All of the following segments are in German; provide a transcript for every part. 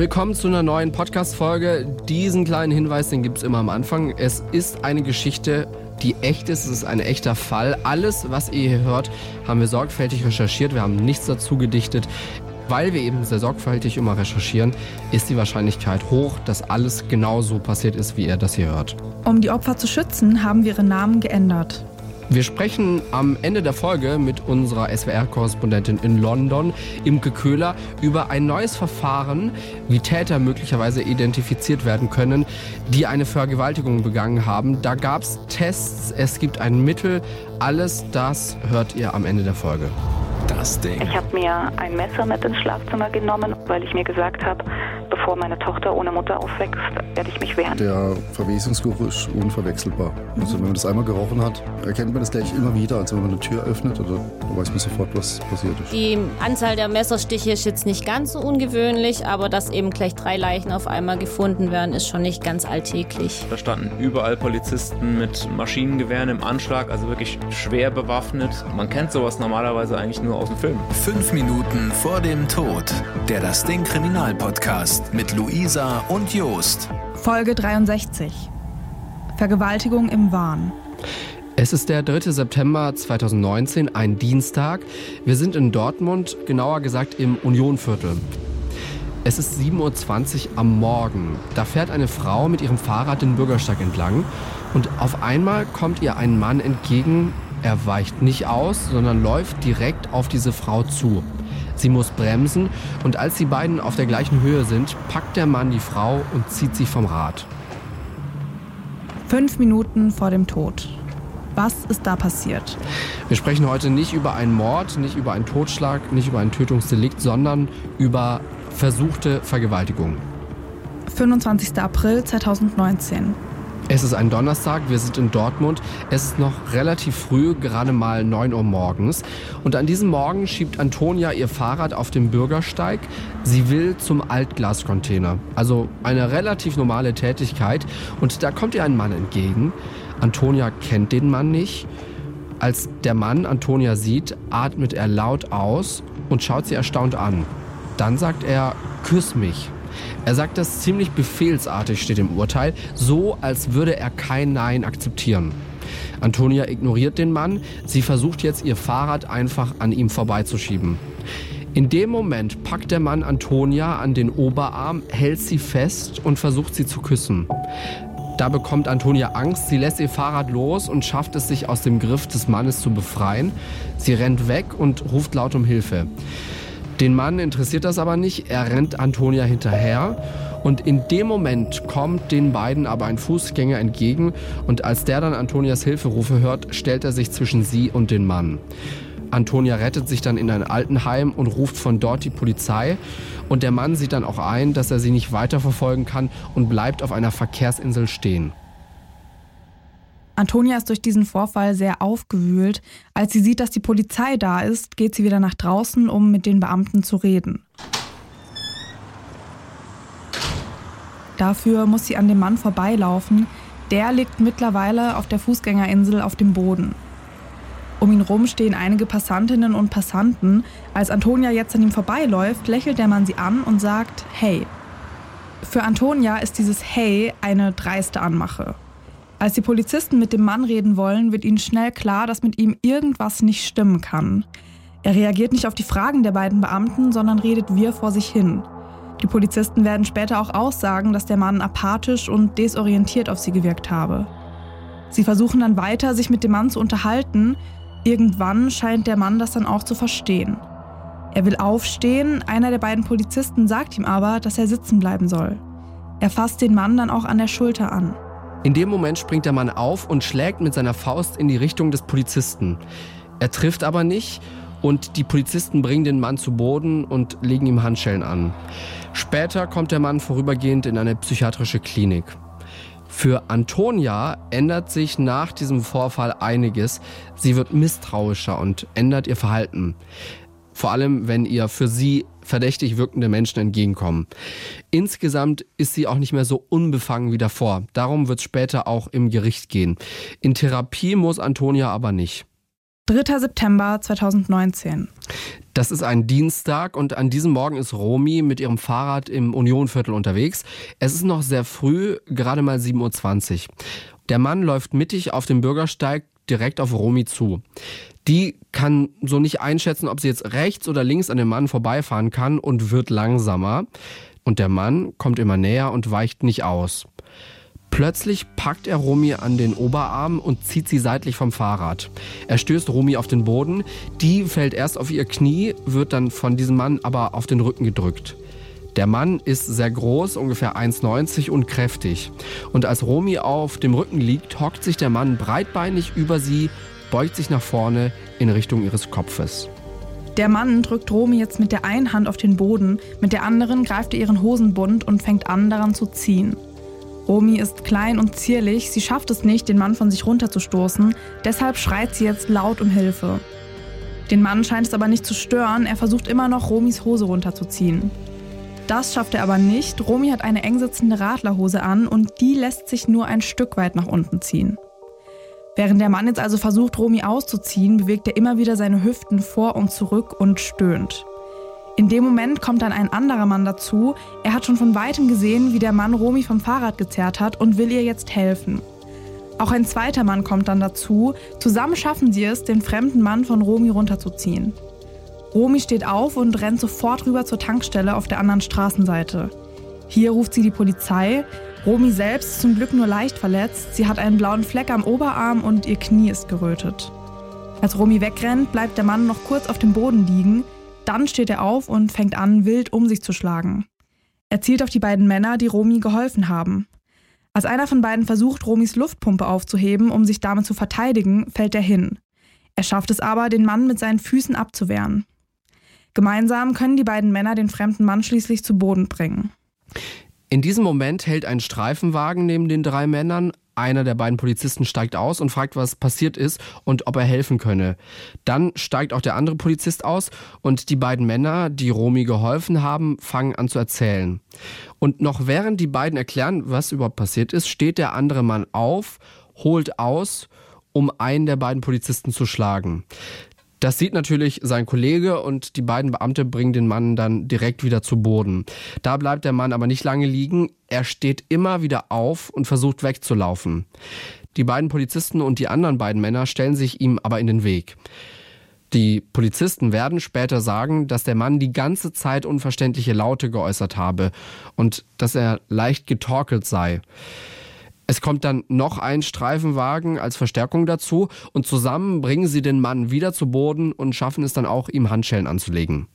Willkommen zu einer neuen Podcast-Folge. Diesen kleinen Hinweis, den gibt es immer am Anfang. Es ist eine Geschichte, die echt ist. Es ist ein echter Fall. Alles, was ihr hier hört, haben wir sorgfältig recherchiert. Wir haben nichts dazu gedichtet. Weil wir eben sehr sorgfältig immer recherchieren, ist die Wahrscheinlichkeit hoch, dass alles genauso passiert ist, wie ihr das hier hört. Um die Opfer zu schützen, haben wir ihre Namen geändert. Wir sprechen am Ende der Folge mit unserer SWR-Korrespondentin in London, Imke Köhler, über ein neues Verfahren, wie Täter möglicherweise identifiziert werden können, die eine Vergewaltigung begangen haben. Da gab es Tests, es gibt ein Mittel. Alles das hört ihr am Ende der Folge. Das Ding. Ich habe mir ein Messer mit ins Schlafzimmer genommen, weil ich mir gesagt habe, bevor meine Tochter ohne Mutter aufwächst, werde ich mich wehren. Der Verwesungsgeruch ist unverwechselbar. Also wenn man das einmal gerochen hat, erkennt man das gleich immer wieder. Also wenn man eine Tür öffnet, oder, dann weiß man sofort, was passiert ist. Die Anzahl der Messerstiche ist jetzt nicht ganz so ungewöhnlich, aber dass eben gleich drei Leichen auf einmal gefunden werden, ist schon nicht ganz alltäglich. Da standen überall Polizisten mit Maschinengewehren im Anschlag, also wirklich schwer bewaffnet. Man kennt sowas normalerweise eigentlich nur aus dem Film. Fünf Minuten vor dem Tod. Der Das Ding Kriminalpodcast mit Luisa und Jost. Folge 63. Vergewaltigung im Wahn. Es ist der 3. September 2019, ein Dienstag. Wir sind in Dortmund, genauer gesagt im Unionviertel. Es ist 7.20 Uhr am Morgen. Da fährt eine Frau mit ihrem Fahrrad den Bürgersteig entlang und auf einmal kommt ihr ein Mann entgegen. Er weicht nicht aus, sondern läuft direkt auf diese Frau zu. Sie muss bremsen und als die beiden auf der gleichen Höhe sind, packt der Mann die Frau und zieht sie vom Rad. Fünf Minuten vor dem Tod. Was ist da passiert? Wir sprechen heute nicht über einen Mord, nicht über einen Totschlag, nicht über ein Tötungsdelikt, sondern über versuchte Vergewaltigung. 25. April 2019. Es ist ein Donnerstag, wir sind in Dortmund. Es ist noch relativ früh, gerade mal 9 Uhr morgens. Und an diesem Morgen schiebt Antonia ihr Fahrrad auf dem Bürgersteig. Sie will zum Altglascontainer. Also eine relativ normale Tätigkeit. Und da kommt ihr ein Mann entgegen. Antonia kennt den Mann nicht. Als der Mann Antonia sieht, atmet er laut aus und schaut sie erstaunt an. Dann sagt er, küss mich. Er sagt das ziemlich befehlsartig, steht im Urteil, so als würde er kein Nein akzeptieren. Antonia ignoriert den Mann, sie versucht jetzt ihr Fahrrad einfach an ihm vorbeizuschieben. In dem Moment packt der Mann Antonia an den Oberarm, hält sie fest und versucht sie zu küssen. Da bekommt Antonia Angst, sie lässt ihr Fahrrad los und schafft es sich aus dem Griff des Mannes zu befreien. Sie rennt weg und ruft laut um Hilfe. Den Mann interessiert das aber nicht, er rennt Antonia hinterher und in dem Moment kommt den beiden aber ein Fußgänger entgegen und als der dann Antonias Hilferufe hört, stellt er sich zwischen sie und den Mann. Antonia rettet sich dann in ein Altenheim und ruft von dort die Polizei. Und der Mann sieht dann auch ein, dass er sie nicht weiterverfolgen kann und bleibt auf einer Verkehrsinsel stehen. Antonia ist durch diesen Vorfall sehr aufgewühlt. Als sie sieht, dass die Polizei da ist, geht sie wieder nach draußen, um mit den Beamten zu reden. Dafür muss sie an dem Mann vorbeilaufen. Der liegt mittlerweile auf der Fußgängerinsel auf dem Boden. Um ihn rum stehen einige Passantinnen und Passanten. Als Antonia jetzt an ihm vorbeiläuft, lächelt der Mann sie an und sagt Hey. Für Antonia ist dieses Hey eine dreiste Anmache. Als die Polizisten mit dem Mann reden wollen, wird ihnen schnell klar, dass mit ihm irgendwas nicht stimmen kann. Er reagiert nicht auf die Fragen der beiden Beamten, sondern redet wir vor sich hin. Die Polizisten werden später auch aussagen, dass der Mann apathisch und desorientiert auf sie gewirkt habe. Sie versuchen dann weiter, sich mit dem Mann zu unterhalten. Irgendwann scheint der Mann das dann auch zu verstehen. Er will aufstehen, einer der beiden Polizisten sagt ihm aber, dass er sitzen bleiben soll. Er fasst den Mann dann auch an der Schulter an. In dem Moment springt der Mann auf und schlägt mit seiner Faust in die Richtung des Polizisten. Er trifft aber nicht und die Polizisten bringen den Mann zu Boden und legen ihm Handschellen an. Später kommt der Mann vorübergehend in eine psychiatrische Klinik. Für Antonia ändert sich nach diesem Vorfall einiges. Sie wird misstrauischer und ändert ihr Verhalten. Vor allem, wenn ihr für sie verdächtig wirkende Menschen entgegenkommen. Insgesamt ist sie auch nicht mehr so unbefangen wie davor. Darum wird es später auch im Gericht gehen. In Therapie muss Antonia aber nicht. 3. September 2019. Das ist ein Dienstag und an diesem Morgen ist Romy mit ihrem Fahrrad im Unionviertel unterwegs. Es ist noch sehr früh, gerade mal 7.20 Uhr. Der Mann läuft mittig auf dem Bürgersteig direkt auf Romy zu. Die kann so nicht einschätzen, ob sie jetzt rechts oder links an dem Mann vorbeifahren kann und wird langsamer. Und der Mann kommt immer näher und weicht nicht aus. Plötzlich packt er Romy an den Oberarm und zieht sie seitlich vom Fahrrad. Er stößt Romy auf den Boden. Die fällt erst auf ihr Knie, wird dann von diesem Mann aber auf den Rücken gedrückt. Der Mann ist sehr groß, ungefähr 1,90 und kräftig. Und als Romy auf dem Rücken liegt, hockt sich der Mann breitbeinig über sie, beugt sich nach vorne in Richtung ihres Kopfes. Der Mann drückt Romy jetzt mit der einen Hand auf den Boden, mit der anderen greift er ihren Hosenbund und fängt an daran zu ziehen. Romy ist klein und zierlich, sie schafft es nicht, den Mann von sich runterzustoßen, deshalb schreit sie jetzt laut um Hilfe. Den Mann scheint es aber nicht zu stören, er versucht immer noch, Romys Hose runterzuziehen. Das schafft er aber nicht, Romy hat eine eng sitzende Radlerhose an und die lässt sich nur ein Stück weit nach unten ziehen. Während der Mann jetzt also versucht, Romy auszuziehen, bewegt er immer wieder seine Hüften vor und zurück und stöhnt. In dem Moment kommt dann ein anderer Mann dazu. Er hat schon von weitem gesehen, wie der Mann Romy vom Fahrrad gezerrt hat und will ihr jetzt helfen. Auch ein zweiter Mann kommt dann dazu. Zusammen schaffen sie es, den fremden Mann von Romy runterzuziehen. Romy steht auf und rennt sofort rüber zur Tankstelle auf der anderen Straßenseite. Hier ruft sie die Polizei. Romy selbst zum Glück nur leicht verletzt. Sie hat einen blauen Fleck am Oberarm und ihr Knie ist gerötet. Als Romy wegrennt, bleibt der Mann noch kurz auf dem Boden liegen. Dann steht er auf und fängt an, wild um sich zu schlagen. Er zielt auf die beiden Männer, die Romy geholfen haben. Als einer von beiden versucht, Romys Luftpumpe aufzuheben, um sich damit zu verteidigen, fällt er hin. Er schafft es aber, den Mann mit seinen Füßen abzuwehren. Gemeinsam können die beiden Männer den fremden Mann schließlich zu Boden bringen. In diesem Moment hält ein Streifenwagen neben den drei Männern. Einer der beiden Polizisten steigt aus und fragt, was passiert ist und ob er helfen könne. Dann steigt auch der andere Polizist aus und die beiden Männer, die Romy geholfen haben, fangen an zu erzählen. Und noch während die beiden erklären, was überhaupt passiert ist, steht der andere Mann auf, holt aus, um einen der beiden Polizisten zu schlagen. Das sieht natürlich sein Kollege und die beiden Beamte bringen den Mann dann direkt wieder zu Boden. Da bleibt der Mann aber nicht lange liegen. Er steht immer wieder auf und versucht wegzulaufen. Die beiden Polizisten und die anderen beiden Männer stellen sich ihm aber in den Weg. Die Polizisten werden später sagen, dass der Mann die ganze Zeit unverständliche Laute geäußert habe und dass er leicht getorkelt sei. Es kommt dann noch ein Streifenwagen als Verstärkung dazu und zusammen bringen sie den Mann wieder zu Boden und schaffen es dann auch, ihm Handschellen anzulegen.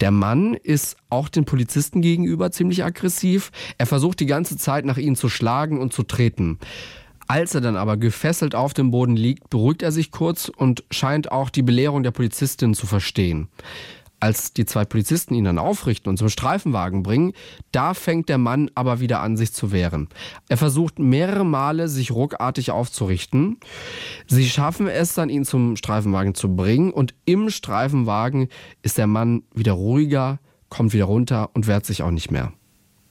Der Mann ist auch den Polizisten gegenüber ziemlich aggressiv. Er versucht die ganze Zeit nach ihnen zu schlagen und zu treten. Als er dann aber gefesselt auf dem Boden liegt, beruhigt er sich kurz und scheint auch die Belehrung der Polizistin zu verstehen. Als die zwei Polizisten ihn dann aufrichten und zum Streifenwagen bringen, da fängt der Mann aber wieder an, sich zu wehren. Er versucht mehrere Male, sich ruckartig aufzurichten. Sie schaffen es dann, ihn zum Streifenwagen zu bringen und im Streifenwagen ist der Mann wieder ruhiger, kommt wieder runter und wehrt sich auch nicht mehr.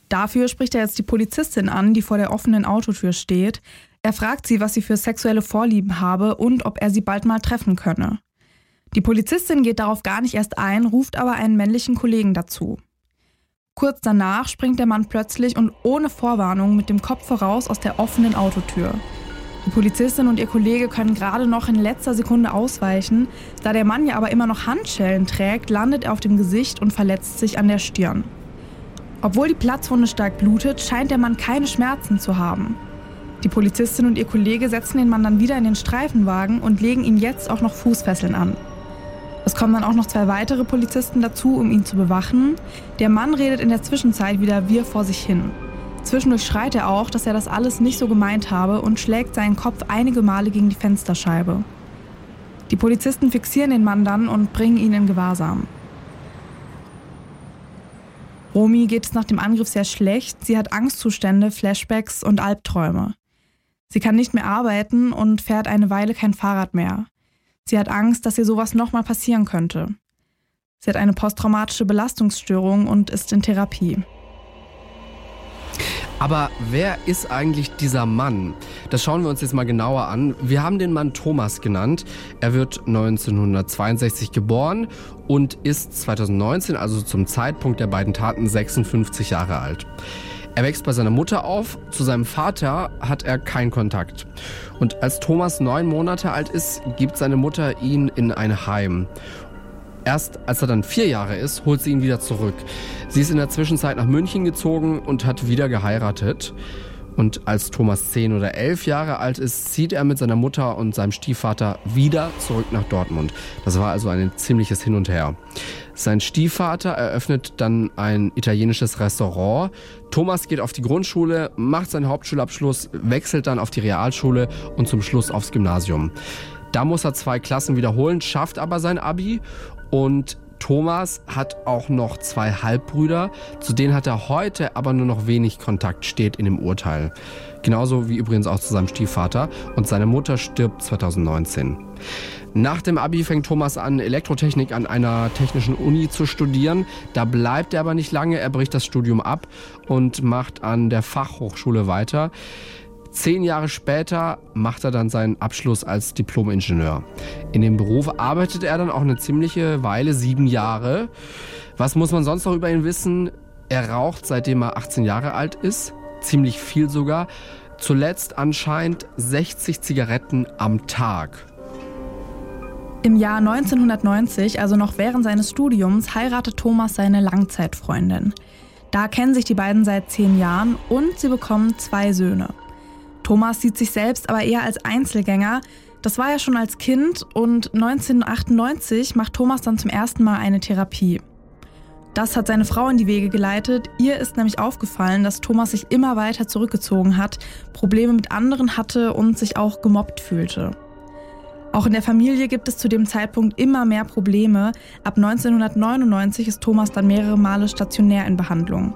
Dafür spricht er jetzt die Polizistin an, die vor der offenen Autotür steht. Er fragt sie, was sie für sexuelle Vorlieben habe und ob er sie bald mal treffen könne. Die Polizistin geht darauf gar nicht erst ein, ruft aber einen männlichen Kollegen dazu. Kurz danach springt der Mann plötzlich und ohne Vorwarnung mit dem Kopf voraus aus der offenen Autotür. Die Polizistin und ihr Kollege können gerade noch in letzter Sekunde ausweichen. Da der Mann ja aber immer noch Handschellen trägt, landet er auf dem Gesicht und verletzt sich an der Stirn. Obwohl die Platzwunde stark blutet, scheint der Mann keine Schmerzen zu haben. Die Polizistin und ihr Kollege setzen den Mann dann wieder in den Streifenwagen und legen ihm jetzt auch noch Fußfesseln an. Es kommen dann auch noch zwei weitere Polizisten dazu, um ihn zu bewachen. Der Mann redet in der Zwischenzeit wieder wir vor sich hin. Zwischendurch schreit er auch, dass er das alles nicht so gemeint habe und schlägt seinen Kopf einige Male gegen die Fensterscheibe. Die Polizisten fixieren den Mann dann und bringen ihn in Gewahrsam. Romy geht es nach dem Angriff sehr schlecht. Sie hat Angstzustände, Flashbacks und Albträume. Sie kann nicht mehr arbeiten und fährt eine Weile kein Fahrrad mehr. Sie hat Angst, dass ihr sowas nochmal passieren könnte. Sie hat eine posttraumatische Belastungsstörung und ist in Therapie. Aber wer ist eigentlich dieser Mann? Das schauen wir uns jetzt mal genauer an. Wir haben den Mann Thomas genannt. Er wird 1962 geboren und ist 2019, also zum Zeitpunkt der beiden Taten, 56 Jahre alt. Er wächst bei seiner Mutter auf, zu seinem Vater hat er keinen Kontakt. Und als Thomas neun Monate alt ist, gibt seine Mutter ihn in ein Heim. Erst als er dann vier Jahre ist, holt sie ihn wieder zurück. Sie ist in der Zwischenzeit nach München gezogen und hat wieder geheiratet. Und als Thomas zehn oder elf Jahre alt ist, zieht er mit seiner Mutter und seinem Stiefvater wieder zurück nach Dortmund. Das war also ein ziemliches Hin und Her. Sein Stiefvater eröffnet dann ein italienisches Restaurant. Thomas geht auf die Grundschule, macht seinen Hauptschulabschluss, wechselt dann auf die Realschule und zum Schluss aufs Gymnasium. Da muss er zwei Klassen wiederholen, schafft aber sein Abi und Thomas hat auch noch zwei Halbbrüder, zu denen hat er heute aber nur noch wenig Kontakt, steht in dem Urteil. Genauso wie übrigens auch zu seinem Stiefvater und seine Mutter stirbt 2019. Nach dem Abi fängt Thomas an, Elektrotechnik an einer technischen Uni zu studieren. Da bleibt er aber nicht lange, er bricht das Studium ab und macht an der Fachhochschule weiter. Zehn Jahre später macht er dann seinen Abschluss als Diplom-Ingenieur. In dem Beruf arbeitet er dann auch eine ziemliche Weile, sieben Jahre. Was muss man sonst noch über ihn wissen? Er raucht, seitdem er 18 Jahre alt ist, ziemlich viel sogar. Zuletzt anscheinend 60 Zigaretten am Tag. Im Jahr 1990, also noch während seines Studiums, heiratet Thomas seine Langzeitfreundin. Da kennen sich die beiden seit zehn Jahren und sie bekommen zwei Söhne. Thomas sieht sich selbst aber eher als Einzelgänger. Das war er schon als Kind und 1998 macht Thomas dann zum ersten Mal eine Therapie. Das hat seine Frau in die Wege geleitet. Ihr ist nämlich aufgefallen, dass Thomas sich immer weiter zurückgezogen hat, Probleme mit anderen hatte und sich auch gemobbt fühlte. Auch in der Familie gibt es zu dem Zeitpunkt immer mehr Probleme. Ab 1999 ist Thomas dann mehrere Male stationär in Behandlung.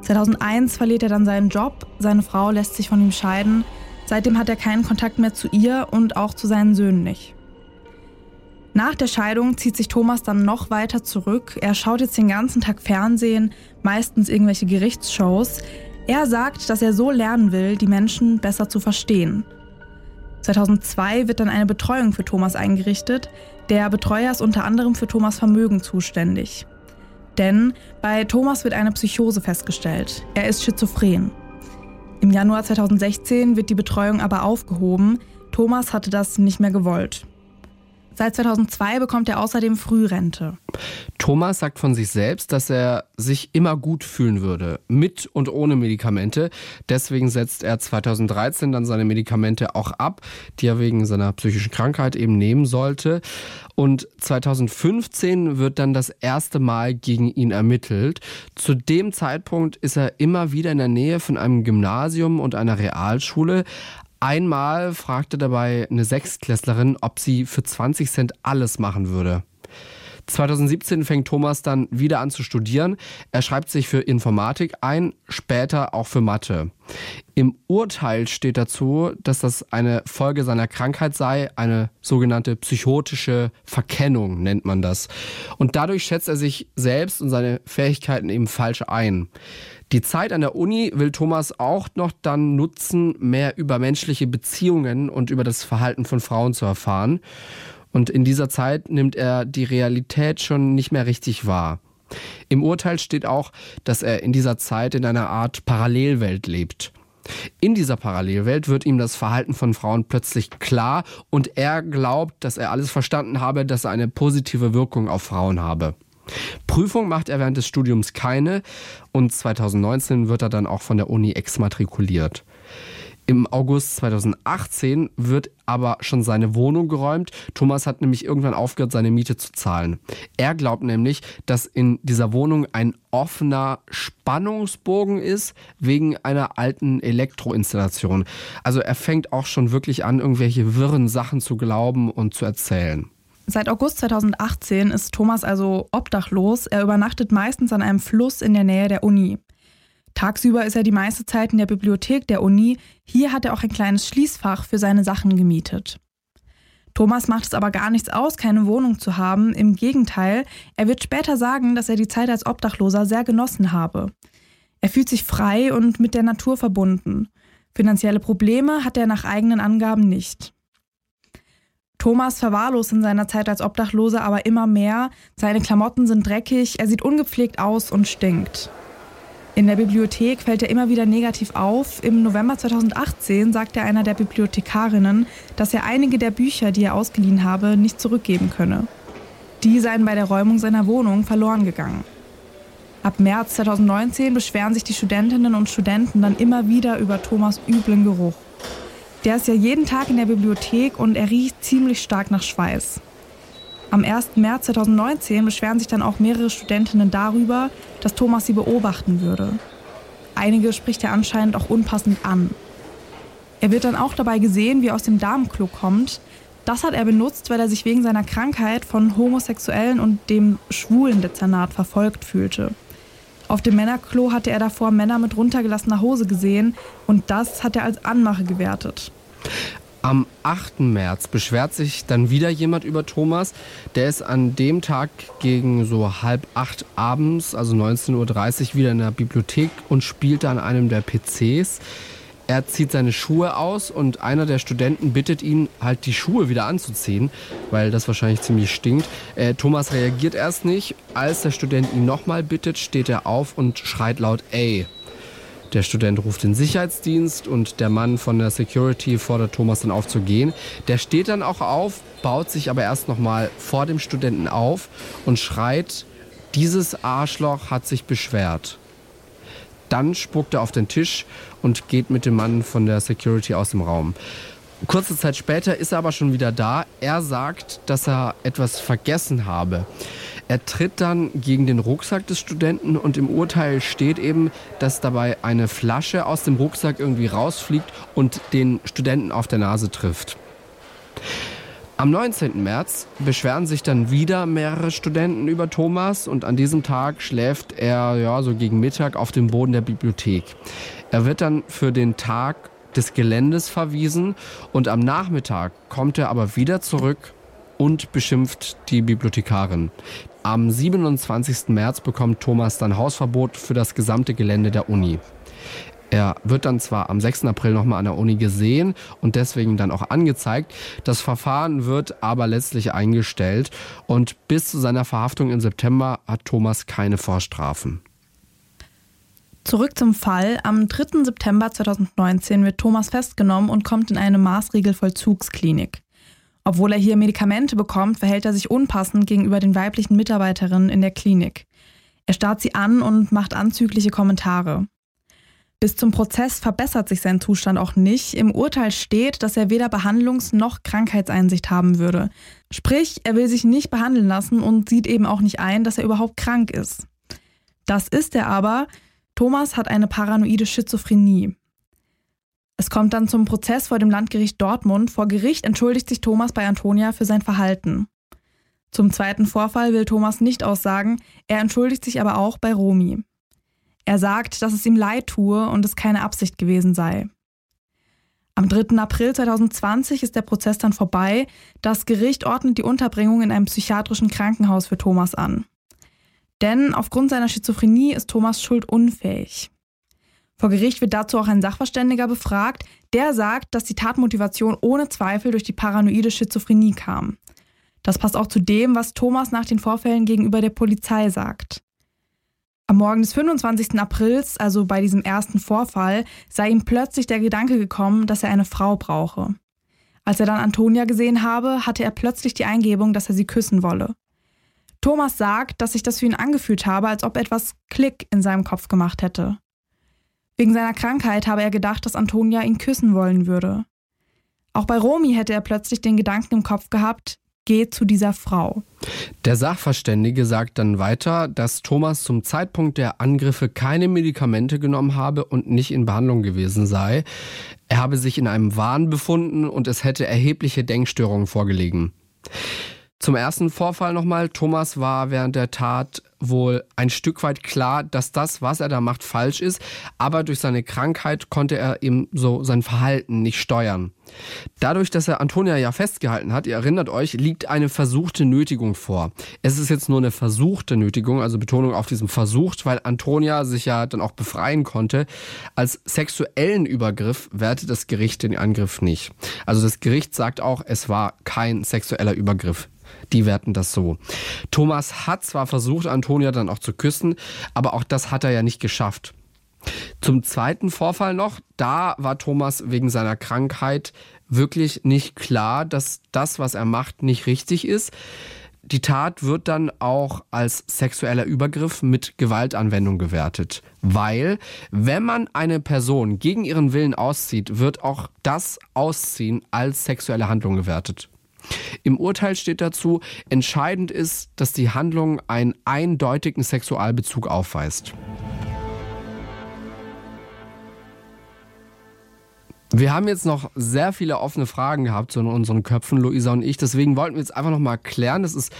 2001 verliert er dann seinen Job, seine Frau lässt sich von ihm scheiden. Seitdem hat er keinen Kontakt mehr zu ihr und auch zu seinen Söhnen nicht. Nach der Scheidung zieht sich Thomas dann noch weiter zurück. Er schaut jetzt den ganzen Tag Fernsehen, meistens irgendwelche Gerichtsshows. Er sagt, dass er so lernen will, die Menschen besser zu verstehen. 2002 wird dann eine Betreuung für Thomas eingerichtet. Der Betreuer ist unter anderem für Thomas Vermögen zuständig. Denn bei Thomas wird eine Psychose festgestellt. Er ist schizophren. Im Januar 2016 wird die Betreuung aber aufgehoben. Thomas hatte das nicht mehr gewollt. Seit 2002 bekommt er außerdem Frührente. Thomas sagt von sich selbst, dass er sich immer gut fühlen würde, mit und ohne Medikamente. Deswegen setzt er 2013 dann seine Medikamente auch ab, die er wegen seiner psychischen Krankheit eben nehmen sollte. Und 2015 wird dann das erste Mal gegen ihn ermittelt. Zu dem Zeitpunkt ist er immer wieder in der Nähe von einem Gymnasium und einer Realschule. Einmal fragte dabei eine Sechstklässlerin, ob sie für 20 Cent alles machen würde. 2017 fängt Thomas dann wieder an zu studieren. Er schreibt sich für Informatik ein, später auch für Mathe. Im Urteil steht dazu, dass das eine Folge seiner Krankheit sei, eine sogenannte psychotische Verkennung nennt man das. Und dadurch schätzt er sich selbst und seine Fähigkeiten eben falsch ein. Die Zeit an der Uni will Thomas auch noch dann nutzen, mehr über menschliche Beziehungen und über das Verhalten von Frauen zu erfahren. Und in dieser Zeit nimmt er die Realität schon nicht mehr richtig wahr. Im Urteil steht auch, dass er in dieser Zeit in einer Art Parallelwelt lebt. In dieser Parallelwelt wird ihm das Verhalten von Frauen plötzlich klar und er glaubt, dass er alles verstanden habe, dass er eine positive Wirkung auf Frauen habe. Prüfung macht er während des Studiums keine und 2019 wird er dann auch von der Uni exmatrikuliert. Im August 2018 wird aber schon seine Wohnung geräumt. Thomas hat nämlich irgendwann aufgehört, seine Miete zu zahlen. Er glaubt nämlich, dass in dieser Wohnung ein offener Spannungsbogen ist wegen einer alten Elektroinstallation. Also er fängt auch schon wirklich an, irgendwelche wirren Sachen zu glauben und zu erzählen. Seit August 2018 ist Thomas also obdachlos. Er übernachtet meistens an einem Fluss in der Nähe der Uni. Tagsüber ist er die meiste Zeit in der Bibliothek der Uni. Hier hat er auch ein kleines Schließfach für seine Sachen gemietet. Thomas macht es aber gar nichts aus, keine Wohnung zu haben. Im Gegenteil, er wird später sagen, dass er die Zeit als Obdachloser sehr genossen habe. Er fühlt sich frei und mit der Natur verbunden. Finanzielle Probleme hat er nach eigenen Angaben nicht. Thomas verwahrlost in seiner Zeit als Obdachloser aber immer mehr. Seine Klamotten sind dreckig, er sieht ungepflegt aus und stinkt. In der Bibliothek fällt er immer wieder negativ auf. Im November 2018 sagte einer der Bibliothekarinnen, dass er einige der Bücher, die er ausgeliehen habe, nicht zurückgeben könne. Die seien bei der Räumung seiner Wohnung verloren gegangen. Ab März 2019 beschweren sich die Studentinnen und Studenten dann immer wieder über Thomas üblen Geruch. Der ist ja jeden Tag in der Bibliothek und er riecht ziemlich stark nach Schweiß. Am 1. März 2019 beschweren sich dann auch mehrere Studentinnen darüber, dass Thomas sie beobachten würde. Einige spricht er anscheinend auch unpassend an. Er wird dann auch dabei gesehen, wie er aus dem Damenklo kommt. Das hat er benutzt, weil er sich wegen seiner Krankheit von Homosexuellen und dem schwulen Dezernat verfolgt fühlte. Auf dem Männerklo hatte er davor Männer mit runtergelassener Hose gesehen und das hat er als Anmache gewertet. Am 8. März beschwert sich dann wieder jemand über Thomas. Der ist an dem Tag gegen so halb acht abends, also 19.30 Uhr, wieder in der Bibliothek und spielt an einem der PCs. Er zieht seine Schuhe aus und einer der Studenten bittet ihn, halt die Schuhe wieder anzuziehen, weil das wahrscheinlich ziemlich stinkt. Äh, Thomas reagiert erst nicht. Als der Student ihn nochmal bittet, steht er auf und schreit laut ey. Der Student ruft den Sicherheitsdienst und der Mann von der Security fordert Thomas dann auf zu gehen. Der steht dann auch auf, baut sich aber erst nochmal vor dem Studenten auf und schreit, dieses Arschloch hat sich beschwert. Dann spuckt er auf den Tisch und geht mit dem Mann von der Security aus dem Raum. Kurze Zeit später ist er aber schon wieder da. Er sagt, dass er etwas vergessen habe. Er tritt dann gegen den Rucksack des Studenten und im Urteil steht eben, dass dabei eine Flasche aus dem Rucksack irgendwie rausfliegt und den Studenten auf der Nase trifft. Am 19. März beschweren sich dann wieder mehrere Studenten über Thomas und an diesem Tag schläft er ja so gegen Mittag auf dem Boden der Bibliothek. Er wird dann für den Tag des Geländes verwiesen und am Nachmittag kommt er aber wieder zurück und beschimpft die Bibliothekarin. Am 27. März bekommt Thomas dann Hausverbot für das gesamte Gelände der Uni. Er wird dann zwar am 6. April nochmal an der Uni gesehen und deswegen dann auch angezeigt. Das Verfahren wird aber letztlich eingestellt und bis zu seiner Verhaftung im September hat Thomas keine Vorstrafen. Zurück zum Fall. Am 3. September 2019 wird Thomas festgenommen und kommt in eine Maßregelvollzugsklinik. Obwohl er hier Medikamente bekommt, verhält er sich unpassend gegenüber den weiblichen Mitarbeiterinnen in der Klinik. Er starrt sie an und macht anzügliche Kommentare. Bis zum Prozess verbessert sich sein Zustand auch nicht. Im Urteil steht, dass er weder Behandlungs- noch Krankheitseinsicht haben würde. Sprich, er will sich nicht behandeln lassen und sieht eben auch nicht ein, dass er überhaupt krank ist. Das ist er aber. Thomas hat eine paranoide Schizophrenie. Es kommt dann zum Prozess vor dem Landgericht Dortmund. Vor Gericht entschuldigt sich Thomas bei Antonia für sein Verhalten. Zum zweiten Vorfall will Thomas nicht aussagen, er entschuldigt sich aber auch bei Romy. Er sagt, dass es ihm leid tue und es keine Absicht gewesen sei. Am 3. April 2020 ist der Prozess dann vorbei. Das Gericht ordnet die Unterbringung in einem psychiatrischen Krankenhaus für Thomas an. Denn aufgrund seiner Schizophrenie ist Thomas schuldunfähig. Vor Gericht wird dazu auch ein Sachverständiger befragt, der sagt, dass die Tatmotivation ohne Zweifel durch die paranoide Schizophrenie kam. Das passt auch zu dem, was Thomas nach den Vorfällen gegenüber der Polizei sagt. Am Morgen des 25. Aprils, also bei diesem ersten Vorfall, sei ihm plötzlich der Gedanke gekommen, dass er eine Frau brauche. Als er dann Antonia gesehen habe, hatte er plötzlich die Eingebung, dass er sie küssen wolle. Thomas sagt, dass sich das für ihn angefühlt habe, als ob etwas Klick in seinem Kopf gemacht hätte. Wegen seiner Krankheit habe er gedacht, dass Antonia ihn küssen wollen würde. Auch bei Romy hätte er plötzlich den Gedanken im Kopf gehabt, geh zu dieser Frau. Der Sachverständige sagt dann weiter, dass Thomas zum Zeitpunkt der Angriffe keine Medikamente genommen habe und nicht in Behandlung gewesen sei. Er habe sich in einem Wahn befunden und es hätte erhebliche Denkstörungen vorgelegen. Zum ersten Vorfall nochmal. Thomas war während der Tat wohl ein Stück weit klar, dass das, was er da macht, falsch ist. Aber durch seine Krankheit konnte er eben so sein Verhalten nicht steuern. Dadurch, dass er Antonia ja festgehalten hat, ihr erinnert euch, liegt eine versuchte Nötigung vor. Es ist jetzt nur eine versuchte Nötigung, also Betonung auf diesem versucht, weil Antonia sich ja dann auch befreien konnte. Als sexuellen Übergriff wertet das Gericht den Angriff nicht. Also das Gericht sagt auch, es war kein sexueller Übergriff. Die werten das so. Thomas hat zwar versucht, Antonia dann auch zu küssen, aber auch das hat er ja nicht geschafft. Zum zweiten Vorfall noch, da war Thomas wegen seiner Krankheit wirklich nicht klar, dass das, was er macht, nicht richtig ist. Die Tat wird dann auch als sexueller Übergriff mit Gewaltanwendung gewertet, weil wenn man eine Person gegen ihren Willen auszieht, wird auch das Ausziehen als sexuelle Handlung gewertet. Im Urteil steht dazu, entscheidend ist, dass die Handlung einen eindeutigen Sexualbezug aufweist. Wir haben jetzt noch sehr viele offene Fragen gehabt so in unseren Köpfen, Luisa und ich. Deswegen wollten wir jetzt einfach noch mal klären. Das ist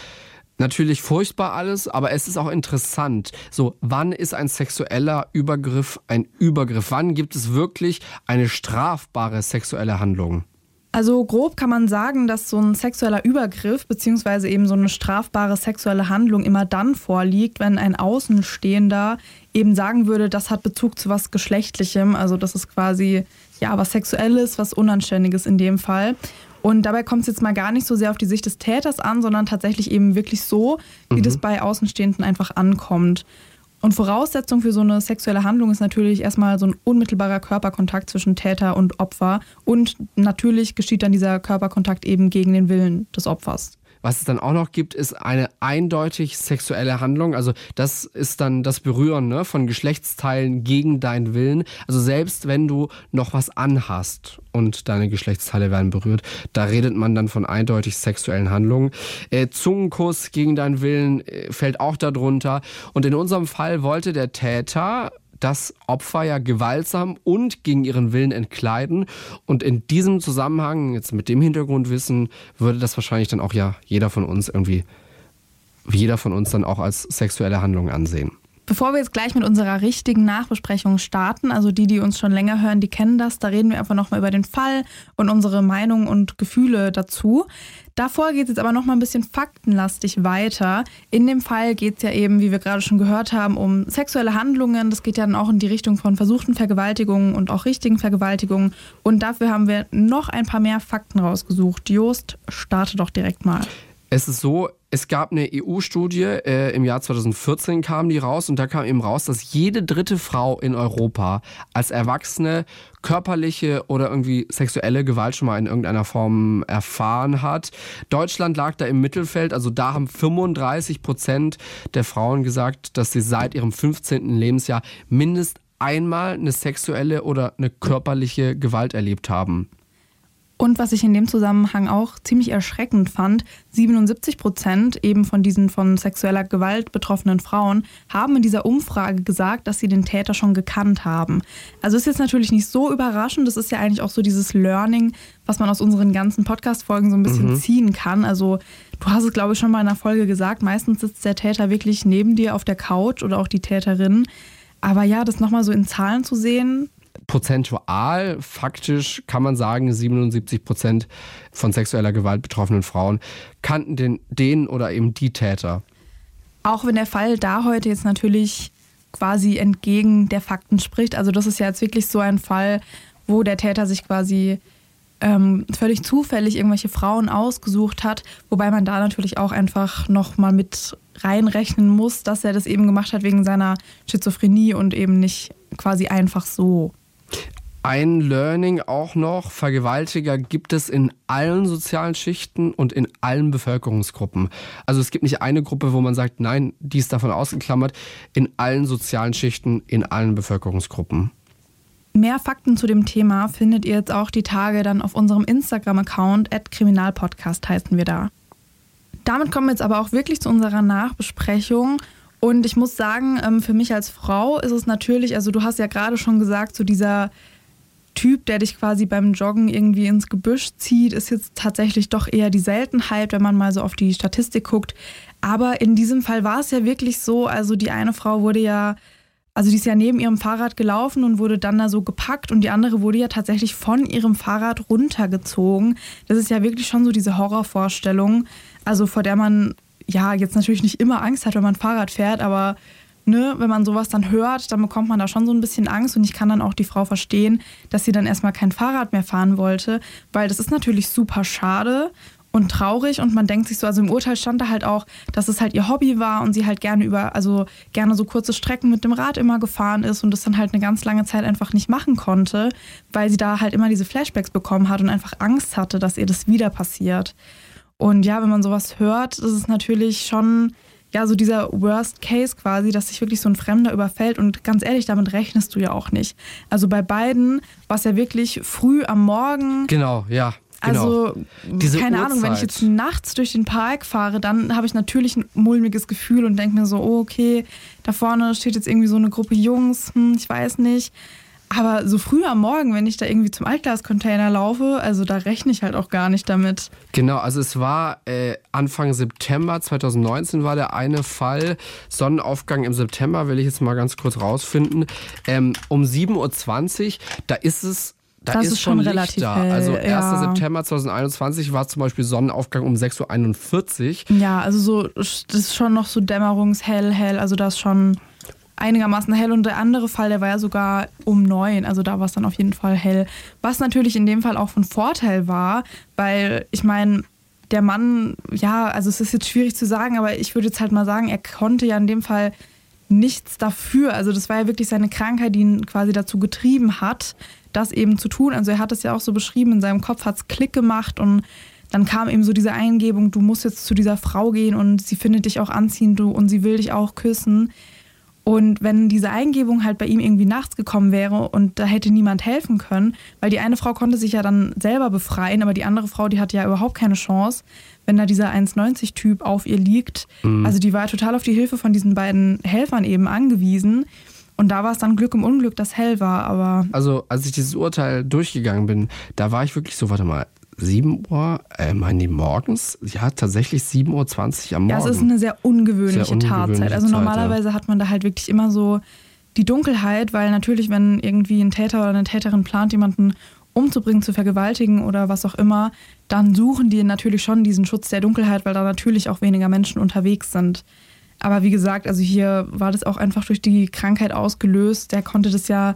natürlich furchtbar alles, aber es ist auch interessant. So, wann ist ein sexueller Übergriff ein Übergriff? Wann gibt es wirklich eine strafbare sexuelle Handlung? Also grob kann man sagen, dass so ein sexueller Übergriff bzw. eben so eine strafbare sexuelle Handlung immer dann vorliegt, wenn ein Außenstehender eben sagen würde, das hat Bezug zu was Geschlechtlichem, also das ist quasi ja was Sexuelles, was Unanständiges in dem Fall. Und dabei kommt es jetzt mal gar nicht so sehr auf die Sicht des Täters an, sondern tatsächlich eben wirklich so, wie mhm. das bei Außenstehenden einfach ankommt. Und Voraussetzung für so eine sexuelle Handlung ist natürlich erstmal so ein unmittelbarer Körperkontakt zwischen Täter und Opfer. Und natürlich geschieht dann dieser Körperkontakt eben gegen den Willen des Opfers. Was es dann auch noch gibt, ist eine eindeutig sexuelle Handlung. Also das ist dann das Berühren ne, von Geschlechtsteilen gegen deinen Willen. Also selbst wenn du noch was anhast und deine Geschlechtsteile werden berührt, da redet man dann von eindeutig sexuellen Handlungen. Äh, Zungenkuss gegen deinen Willen äh, fällt auch darunter. Und in unserem Fall wollte der Täter das Opfer ja gewaltsam und gegen ihren Willen entkleiden. Und in diesem Zusammenhang, jetzt mit dem Hintergrundwissen, würde das wahrscheinlich dann auch ja jeder von uns irgendwie, jeder von uns dann auch als sexuelle Handlung ansehen. Bevor wir jetzt gleich mit unserer richtigen Nachbesprechung starten, also die, die uns schon länger hören, die kennen das, da reden wir einfach nochmal über den Fall und unsere Meinungen und Gefühle dazu. Davor geht es jetzt aber nochmal ein bisschen faktenlastig weiter. In dem Fall geht es ja eben, wie wir gerade schon gehört haben, um sexuelle Handlungen. Das geht ja dann auch in die Richtung von versuchten Vergewaltigungen und auch richtigen Vergewaltigungen. Und dafür haben wir noch ein paar mehr Fakten rausgesucht. Jost, starte doch direkt mal. Es ist so, es gab eine EU-Studie, äh, im Jahr 2014 kam die raus und da kam eben raus, dass jede dritte Frau in Europa als Erwachsene körperliche oder irgendwie sexuelle Gewalt schon mal in irgendeiner Form erfahren hat. Deutschland lag da im Mittelfeld, also da haben 35 Prozent der Frauen gesagt, dass sie seit ihrem 15. Lebensjahr mindestens einmal eine sexuelle oder eine körperliche Gewalt erlebt haben. Und was ich in dem Zusammenhang auch ziemlich erschreckend fand, 77 Prozent eben von diesen von sexueller Gewalt betroffenen Frauen haben in dieser Umfrage gesagt, dass sie den Täter schon gekannt haben. Also ist jetzt natürlich nicht so überraschend, das ist ja eigentlich auch so dieses Learning, was man aus unseren ganzen Podcast-Folgen so ein bisschen mhm. ziehen kann. Also du hast es, glaube ich, schon mal in einer Folge gesagt, meistens sitzt der Täter wirklich neben dir auf der Couch oder auch die Täterin. Aber ja, das nochmal so in Zahlen zu sehen, prozentual, faktisch kann man sagen, 77 Prozent von sexueller Gewalt betroffenen Frauen kannten den, den oder eben die Täter. Auch wenn der Fall da heute jetzt natürlich quasi entgegen der Fakten spricht. Also das ist ja jetzt wirklich so ein Fall, wo der Täter sich quasi ähm, völlig zufällig irgendwelche Frauen ausgesucht hat, wobei man da natürlich auch einfach nochmal mit reinrechnen muss, dass er das eben gemacht hat wegen seiner Schizophrenie und eben nicht quasi einfach so. Ein Learning auch noch, Vergewaltiger gibt es in allen sozialen Schichten und in allen Bevölkerungsgruppen. Also es gibt nicht eine Gruppe, wo man sagt, nein, die ist davon ausgeklammert, in allen sozialen Schichten, in allen Bevölkerungsgruppen. Mehr Fakten zu dem Thema findet ihr jetzt auch die Tage dann auf unserem Instagram-Account, Kriminalpodcast heißen wir da. Damit kommen wir jetzt aber auch wirklich zu unserer Nachbesprechung. Und ich muss sagen, ähm, für mich als Frau ist es natürlich, also du hast ja gerade schon gesagt, zu dieser Typ, der dich quasi beim Joggen irgendwie ins Gebüsch zieht, ist jetzt tatsächlich doch eher die Seltenheit, wenn man mal so auf die Statistik guckt. Aber in diesem Fall war es ja wirklich so, also die eine Frau wurde ja, also die ist ja neben ihrem Fahrrad gelaufen und wurde dann da so gepackt und die andere wurde ja tatsächlich von ihrem Fahrrad runtergezogen. Das ist ja wirklich schon so diese Horrorvorstellung, also vor der man ja jetzt natürlich nicht immer Angst hat, wenn man Fahrrad fährt, aber ne, wenn man sowas dann hört, dann bekommt man da schon so ein bisschen Angst und ich kann dann auch die Frau verstehen, dass sie dann erstmal kein Fahrrad mehr fahren wollte, weil das ist natürlich super schade und traurig und man denkt sich so, also im Urteil stand da halt auch, dass es halt ihr Hobby war und sie halt gerne über, also gerne so kurze Strecken mit dem Rad immer gefahren ist und das dann halt eine ganz lange Zeit einfach nicht machen konnte, weil sie da halt immer diese Flashbacks bekommen hat und einfach Angst hatte, dass ihr das wieder passiert. Und ja, wenn man sowas hört, ist es natürlich schon ja, so dieser Worst Case quasi, dass sich wirklich so ein Fremder überfällt und ganz ehrlich, damit rechnest du ja auch nicht. Also bei beiden war es ja wirklich früh am Morgen. Genau, ja. Genau. Also, Diese keine Uhrzeit. Ahnung, wenn ich jetzt nachts durch den Park fahre, dann habe ich natürlich ein mulmiges Gefühl und denke mir so, oh, okay, da vorne steht jetzt irgendwie so eine Gruppe Jungs, hm, ich weiß nicht. Aber so früh am Morgen, wenn ich da irgendwie zum Altglascontainer laufe, also da rechne ich halt auch gar nicht damit. Genau, also es war äh, Anfang September 2019 war der eine Fall. Sonnenaufgang im September, will ich jetzt mal ganz kurz rausfinden. Ähm, um 7.20 Uhr, da ist es da Das ist, ist schon schon Licht relativ da. hell, also 1. ja. September 2021 war zum Beispiel Sonnenaufgang um 6.41 Uhr. Ja, also so, das ist schon noch so dämmerungshell, hell, also das ist schon einigermaßen hell. Und der andere Fall, der war ja sogar um neun, also da war es dann auf jeden Fall hell. Was natürlich in dem Fall auch von Vorteil war, weil ich meine, der Mann, ja, also es ist jetzt schwierig zu sagen, aber ich würde jetzt halt mal sagen, er konnte ja in dem Fall nichts dafür. Also das war ja wirklich seine Krankheit, die ihn quasi dazu getrieben hat, das eben zu tun. Also er hat es ja auch so beschrieben, in seinem Kopf hat es Klick gemacht und dann kam eben so diese Eingebung, du musst jetzt zu dieser Frau gehen und sie findet dich auch anziehend und sie will dich auch küssen. Und wenn diese Eingebung halt bei ihm irgendwie nachts gekommen wäre und da hätte niemand helfen können, weil die eine Frau konnte sich ja dann selber befreien, aber die andere Frau, die hatte ja überhaupt keine Chance, wenn da dieser 1,90-Typ auf ihr liegt. Also die war total auf die Hilfe von diesen beiden Helfern eben angewiesen. Und da war es dann Glück im Unglück, dass hell war, aber Also als ich dieses Urteil durchgegangen bin, da war ich wirklich so, warte mal, 7 Uhr, äh, meinen die morgens? Ja, tatsächlich 7.20 Uhr am Ja, Morgen. es ist eine sehr ungewöhnliche, Sehr ungewöhnliche Tatzeit. Also Zeit, normalerweise hat man da halt wirklich immer so die Dunkelheit, weil natürlich, wenn irgendwie ein Täter oder eine Täterin plant, jemanden umzubringen, zu vergewaltigen oder was auch immer, dann suchen die natürlich schon diesen Schutz der Dunkelheit, weil da natürlich auch weniger Menschen unterwegs sind. Aber wie gesagt, also hier war das auch einfach durch die Krankheit ausgelöst. Der konnte das ja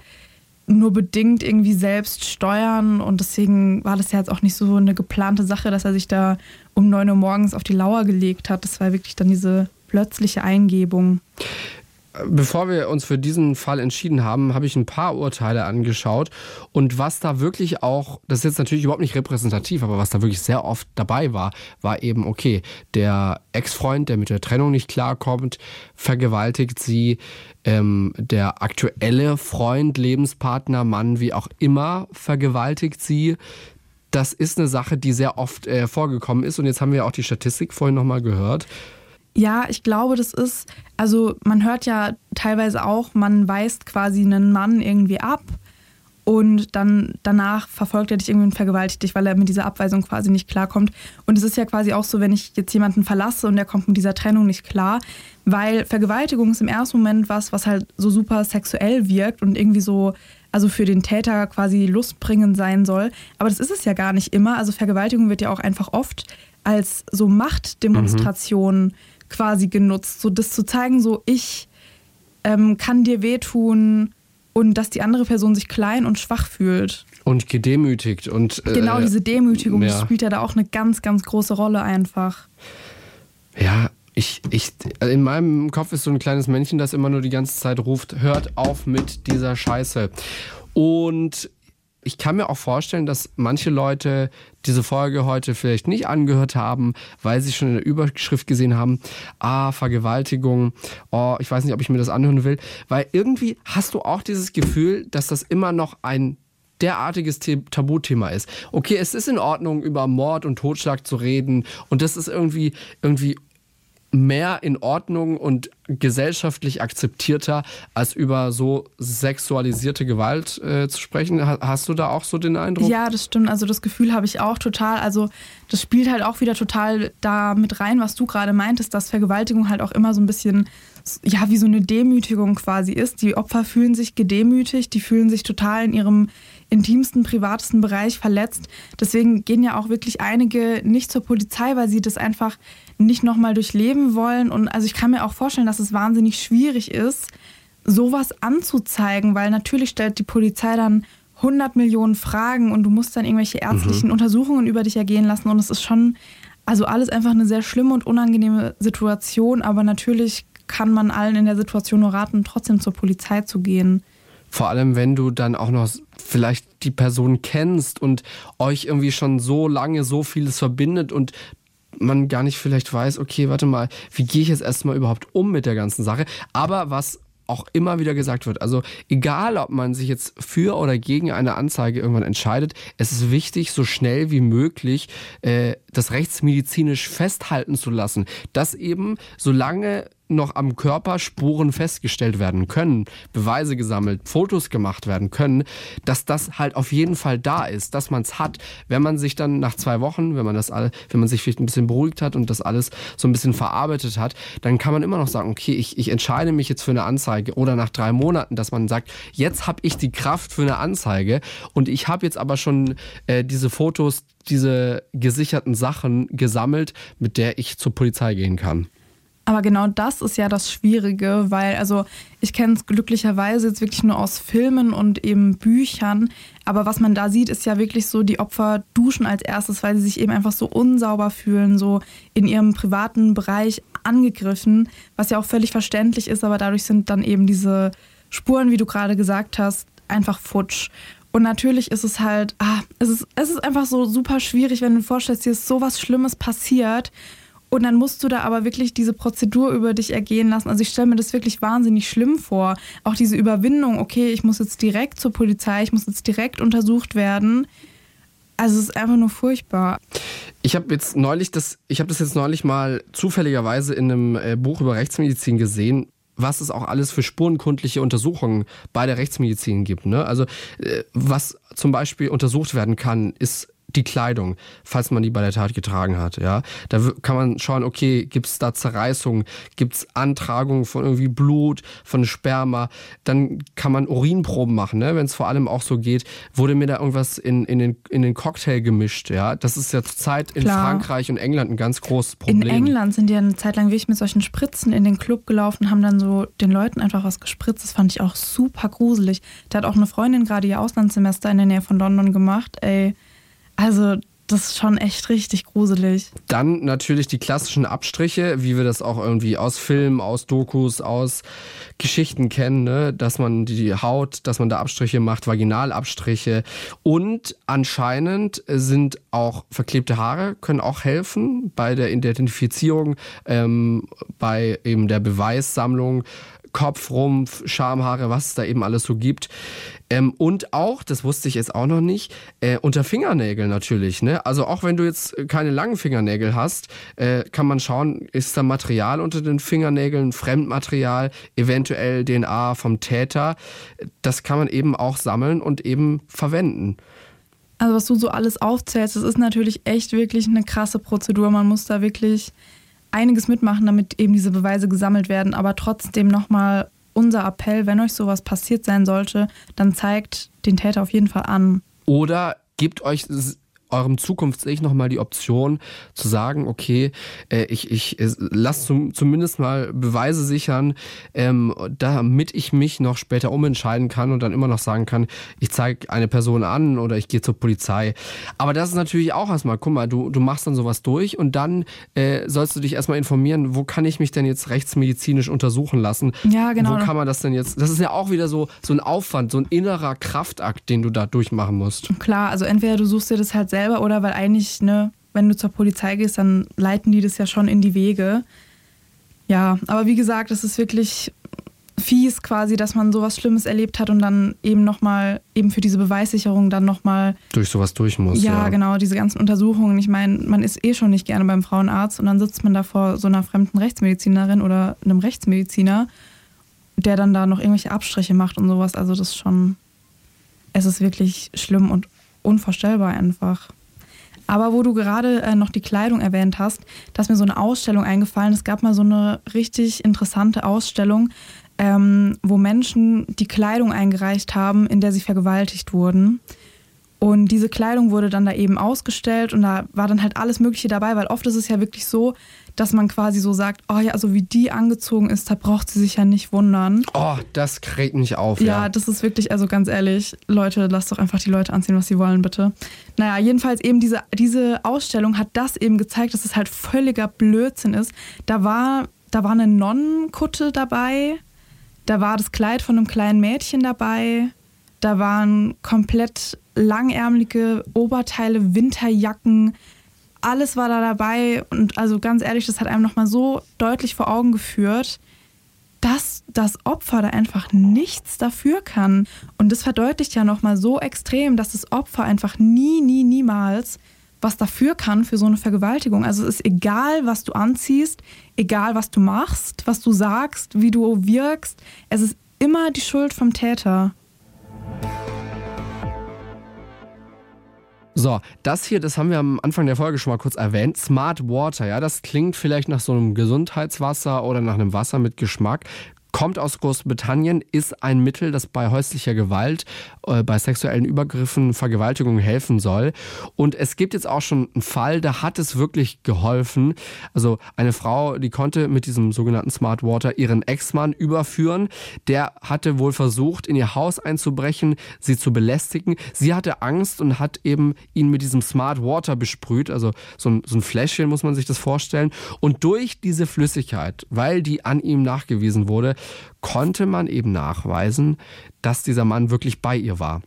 nur bedingt irgendwie selbst steuern und deswegen war das ja jetzt auch nicht so eine geplante Sache, dass er sich da um 9 Uhr morgens auf die Lauer gelegt hat. Das war wirklich dann diese plötzliche Eingebung. Bevor wir uns für diesen Fall entschieden haben, habe ich ein paar Urteile angeschaut. Und was da wirklich auch, das ist jetzt natürlich überhaupt nicht repräsentativ, aber was da wirklich sehr oft dabei war, war eben, okay, der Ex-Freund, der mit der Trennung nicht klarkommt, vergewaltigt sie. Ähm, der aktuelle Freund, Lebenspartner, Mann, wie auch immer, vergewaltigt sie. Das ist eine Sache, die sehr oft äh, vorgekommen ist. Und jetzt haben wir auch die Statistik vorhin nochmal gehört. Ja, ich glaube, das ist, also man hört ja teilweise auch, man weist quasi einen Mann irgendwie ab und dann danach verfolgt er dich irgendwie und vergewaltigt dich, weil er mit dieser Abweisung quasi nicht klarkommt. Und es ist ja quasi auch so, wenn ich jetzt jemanden verlasse und der kommt mit dieser Trennung nicht klar, weil Vergewaltigung ist im ersten Moment was, was halt so super sexuell wirkt und irgendwie so, also für den Täter quasi lustbringend sein soll. Aber das ist es ja gar nicht immer. Also Vergewaltigung wird ja auch einfach oft als so Machtdemonstration quasi genutzt, so das zu zeigen, so ich ähm, kann dir wehtun und dass die andere Person sich klein und schwach fühlt. Und gedemütigt. Und, äh, Genau diese Demütigung, ja. spielt ja da auch eine ganz, ganz große Rolle einfach. Ja, ich, ich, also in meinem Kopf ist so ein kleines Männchen, das immer nur die ganze Zeit ruft, hört auf mit dieser Scheiße. Und ich kann mir auch vorstellen, dass manche Leute diese Folge heute vielleicht nicht angehört haben, weil sie schon in der Überschrift gesehen haben, ah, Vergewaltigung, oh, ich weiß nicht, ob ich mir das anhören will. Weil irgendwie hast du auch dieses Gefühl, dass das immer noch ein derartiges The- Tabuthema ist. Okay, es ist in Ordnung, über Mord und Totschlag zu reden und das ist irgendwie, irgendwie mehr in Ordnung und gesellschaftlich akzeptierter, als über so sexualisierte Gewalt äh, zu sprechen. Hast du da auch so den Eindruck? Ja, das stimmt. Also das Gefühl habe ich auch total. Also das spielt halt auch wieder total da mit rein, was du gerade meintest, dass Vergewaltigung halt auch immer so ein bisschen ja, wie so eine Demütigung quasi ist. Die Opfer fühlen sich gedemütigt, die fühlen sich total in ihrem intimsten, privatesten Bereich verletzt. Deswegen gehen ja auch wirklich einige nicht zur Polizei, weil sie das einfach nicht nochmal durchleben wollen. Und also ich kann mir auch vorstellen, dass es wahnsinnig schwierig ist, sowas anzuzeigen, weil natürlich stellt die Polizei dann 100 Millionen Fragen und du musst dann irgendwelche ärztlichen mhm. Untersuchungen über dich ergehen lassen. Und es ist schon, also alles einfach eine sehr schlimme und unangenehme Situation. Aber natürlich kann man allen in der Situation nur raten, trotzdem zur Polizei zu gehen. Vor allem, wenn du dann auch noch vielleicht die Person kennst und euch irgendwie schon so lange so vieles verbindet und man gar nicht vielleicht weiß, okay, warte mal, wie gehe ich jetzt erstmal überhaupt um mit der ganzen Sache? Aber was auch immer wieder gesagt wird. Also egal, ob man sich jetzt für oder gegen eine Anzeige irgendwann entscheidet, es ist wichtig, so schnell wie möglich äh, das rechtsmedizinisch festhalten zu lassen, dass eben solange noch am Körper Spuren festgestellt werden können, Beweise gesammelt, Fotos gemacht werden können, dass das halt auf jeden Fall da ist, dass man es hat. Wenn man sich dann nach zwei Wochen, wenn man das all, wenn man sich vielleicht ein bisschen beruhigt hat und das alles so ein bisschen verarbeitet hat, dann kann man immer noch sagen, okay, ich, ich entscheide mich jetzt für eine Anzeige oder nach drei Monaten, dass man sagt, jetzt habe ich die Kraft für eine Anzeige und ich habe jetzt aber schon äh, diese Fotos, diese gesicherten Sachen gesammelt, mit der ich zur Polizei gehen kann. Aber genau das ist ja das Schwierige, weil also ich kenne es glücklicherweise jetzt wirklich nur aus Filmen und eben Büchern. Aber was man da sieht, ist ja wirklich so, die Opfer duschen als erstes, weil sie sich eben einfach so unsauber fühlen, so in ihrem privaten Bereich angegriffen, was ja auch völlig verständlich ist, aber dadurch sind dann eben diese Spuren, wie du gerade gesagt hast, einfach futsch. Und natürlich ist es halt, ah, es ist, es ist einfach so super schwierig, wenn du vorstellst, dir ist sowas Schlimmes passiert und dann musst du da aber wirklich diese Prozedur über dich ergehen lassen. Also ich stelle mir das wirklich wahnsinnig schlimm vor. Auch diese Überwindung, okay, ich muss jetzt direkt zur Polizei, ich muss jetzt direkt untersucht werden. Also es ist einfach nur furchtbar. Ich habe jetzt neulich das, ich habe das jetzt neulich mal zufälligerweise in einem äh, Buch über Rechtsmedizin gesehen, was es auch alles für spurenkundliche Untersuchungen bei der Rechtsmedizin gibt. Ne? Also äh, was zum Beispiel untersucht werden kann, ist die Kleidung, falls man die bei der Tat getragen hat. Ja, da kann man schauen, okay, gibt es da Zerreißungen, gibt es Antragungen von irgendwie Blut, von Sperma. Dann kann man Urinproben machen, ne? wenn es vor allem auch so geht. Wurde mir da irgendwas in, in, den, in den Cocktail gemischt? Ja, das ist ja zurzeit in. Frankreich und England ein ganz großes Problem. In England sind ja eine Zeit lang wirklich mit solchen Spritzen in den Club gelaufen, haben dann so den Leuten einfach was gespritzt. Das fand ich auch super gruselig. Da hat auch eine Freundin gerade ihr Auslandssemester in der Nähe von London gemacht. Ey, also das ist schon echt richtig gruselig. Dann natürlich die klassischen Abstriche, wie wir das auch irgendwie aus Filmen, aus Dokus, aus Geschichten kennen, ne? dass man die Haut, dass man da Abstriche macht, Vaginalabstriche. Und anscheinend sind auch verklebte Haare, können auch helfen bei der Identifizierung, ähm, bei eben der Beweissammlung. Kopf, Rumpf, Schamhaare, was es da eben alles so gibt. Ähm, und auch, das wusste ich jetzt auch noch nicht, äh, unter Fingernägeln natürlich. Ne? Also auch wenn du jetzt keine langen Fingernägel hast, äh, kann man schauen, ist da Material unter den Fingernägeln, Fremdmaterial, eventuell DNA vom Täter. Das kann man eben auch sammeln und eben verwenden. Also was du so alles aufzählst, das ist natürlich echt wirklich eine krasse Prozedur. Man muss da wirklich einiges mitmachen, damit eben diese Beweise gesammelt werden. Aber trotzdem nochmal unser Appell, wenn euch sowas passiert sein sollte, dann zeigt den Täter auf jeden Fall an. Oder gebt euch eurem Zukunfts-Ich nochmal die Option zu sagen, okay, äh, ich, ich äh, lasse zum, zumindest mal Beweise sichern, ähm, damit ich mich noch später umentscheiden kann und dann immer noch sagen kann, ich zeige eine Person an oder ich gehe zur Polizei. Aber das ist natürlich auch erstmal, guck mal, du, du machst dann sowas durch und dann äh, sollst du dich erstmal informieren, wo kann ich mich denn jetzt rechtsmedizinisch untersuchen lassen? Ja, genau. Wo kann man das denn jetzt? Das ist ja auch wieder so, so ein Aufwand, so ein innerer Kraftakt, den du da durchmachen musst. Klar, also entweder du suchst dir das halt selber oder weil eigentlich, ne, wenn du zur Polizei gehst, dann leiten die das ja schon in die Wege. Ja, aber wie gesagt, es ist wirklich fies quasi, dass man sowas Schlimmes erlebt hat und dann eben nochmal, eben für diese Beweissicherung dann nochmal. Durch sowas durch muss. Ja, ja, genau, diese ganzen Untersuchungen. Ich meine, man ist eh schon nicht gerne beim Frauenarzt und dann sitzt man da vor so einer fremden Rechtsmedizinerin oder einem Rechtsmediziner, der dann da noch irgendwelche Abstriche macht und sowas. Also das ist schon, es ist wirklich schlimm und unvorstellbar einfach. Aber wo du gerade äh, noch die Kleidung erwähnt hast, da ist mir so eine Ausstellung eingefallen. Es gab mal so eine richtig interessante Ausstellung, ähm, wo Menschen die Kleidung eingereicht haben, in der sie vergewaltigt wurden. Und diese Kleidung wurde dann da eben ausgestellt und da war dann halt alles Mögliche dabei, weil oft ist es ja wirklich so, dass man quasi so sagt, oh ja, also wie die angezogen ist, da braucht sie sich ja nicht wundern. Oh, das kräht mich auf. Ja, ja, das ist wirklich, also ganz ehrlich, Leute, lasst doch einfach die Leute anziehen, was sie wollen, bitte. Naja, jedenfalls eben diese, diese Ausstellung hat das eben gezeigt, dass es halt völliger Blödsinn ist. Da war, da war eine Nonnenkutte dabei, da war das Kleid von einem kleinen Mädchen dabei, da waren komplett langärmelige Oberteile, Winterjacken, alles war da dabei und also ganz ehrlich, das hat einem nochmal so deutlich vor Augen geführt, dass das Opfer da einfach nichts dafür kann. Und das verdeutlicht ja nochmal so extrem, dass das Opfer einfach nie, nie, niemals was dafür kann für so eine Vergewaltigung. Also es ist egal, was du anziehst, egal, was du machst, was du sagst, wie du wirkst. Es ist immer die Schuld vom Täter. So, das hier, das haben wir am Anfang der Folge schon mal kurz erwähnt. Smart Water, ja, das klingt vielleicht nach so einem Gesundheitswasser oder nach einem Wasser mit Geschmack kommt aus Großbritannien, ist ein Mittel, das bei häuslicher Gewalt, äh, bei sexuellen Übergriffen, Vergewaltigungen helfen soll. Und es gibt jetzt auch schon einen Fall, da hat es wirklich geholfen. Also eine Frau, die konnte mit diesem sogenannten Smart Water ihren Ex-Mann überführen. Der hatte wohl versucht, in ihr Haus einzubrechen, sie zu belästigen. Sie hatte Angst und hat eben ihn mit diesem Smart Water besprüht. Also so ein, so ein Fläschchen muss man sich das vorstellen. Und durch diese Flüssigkeit, weil die an ihm nachgewiesen wurde, konnte man eben nachweisen, dass dieser Mann wirklich bei ihr war.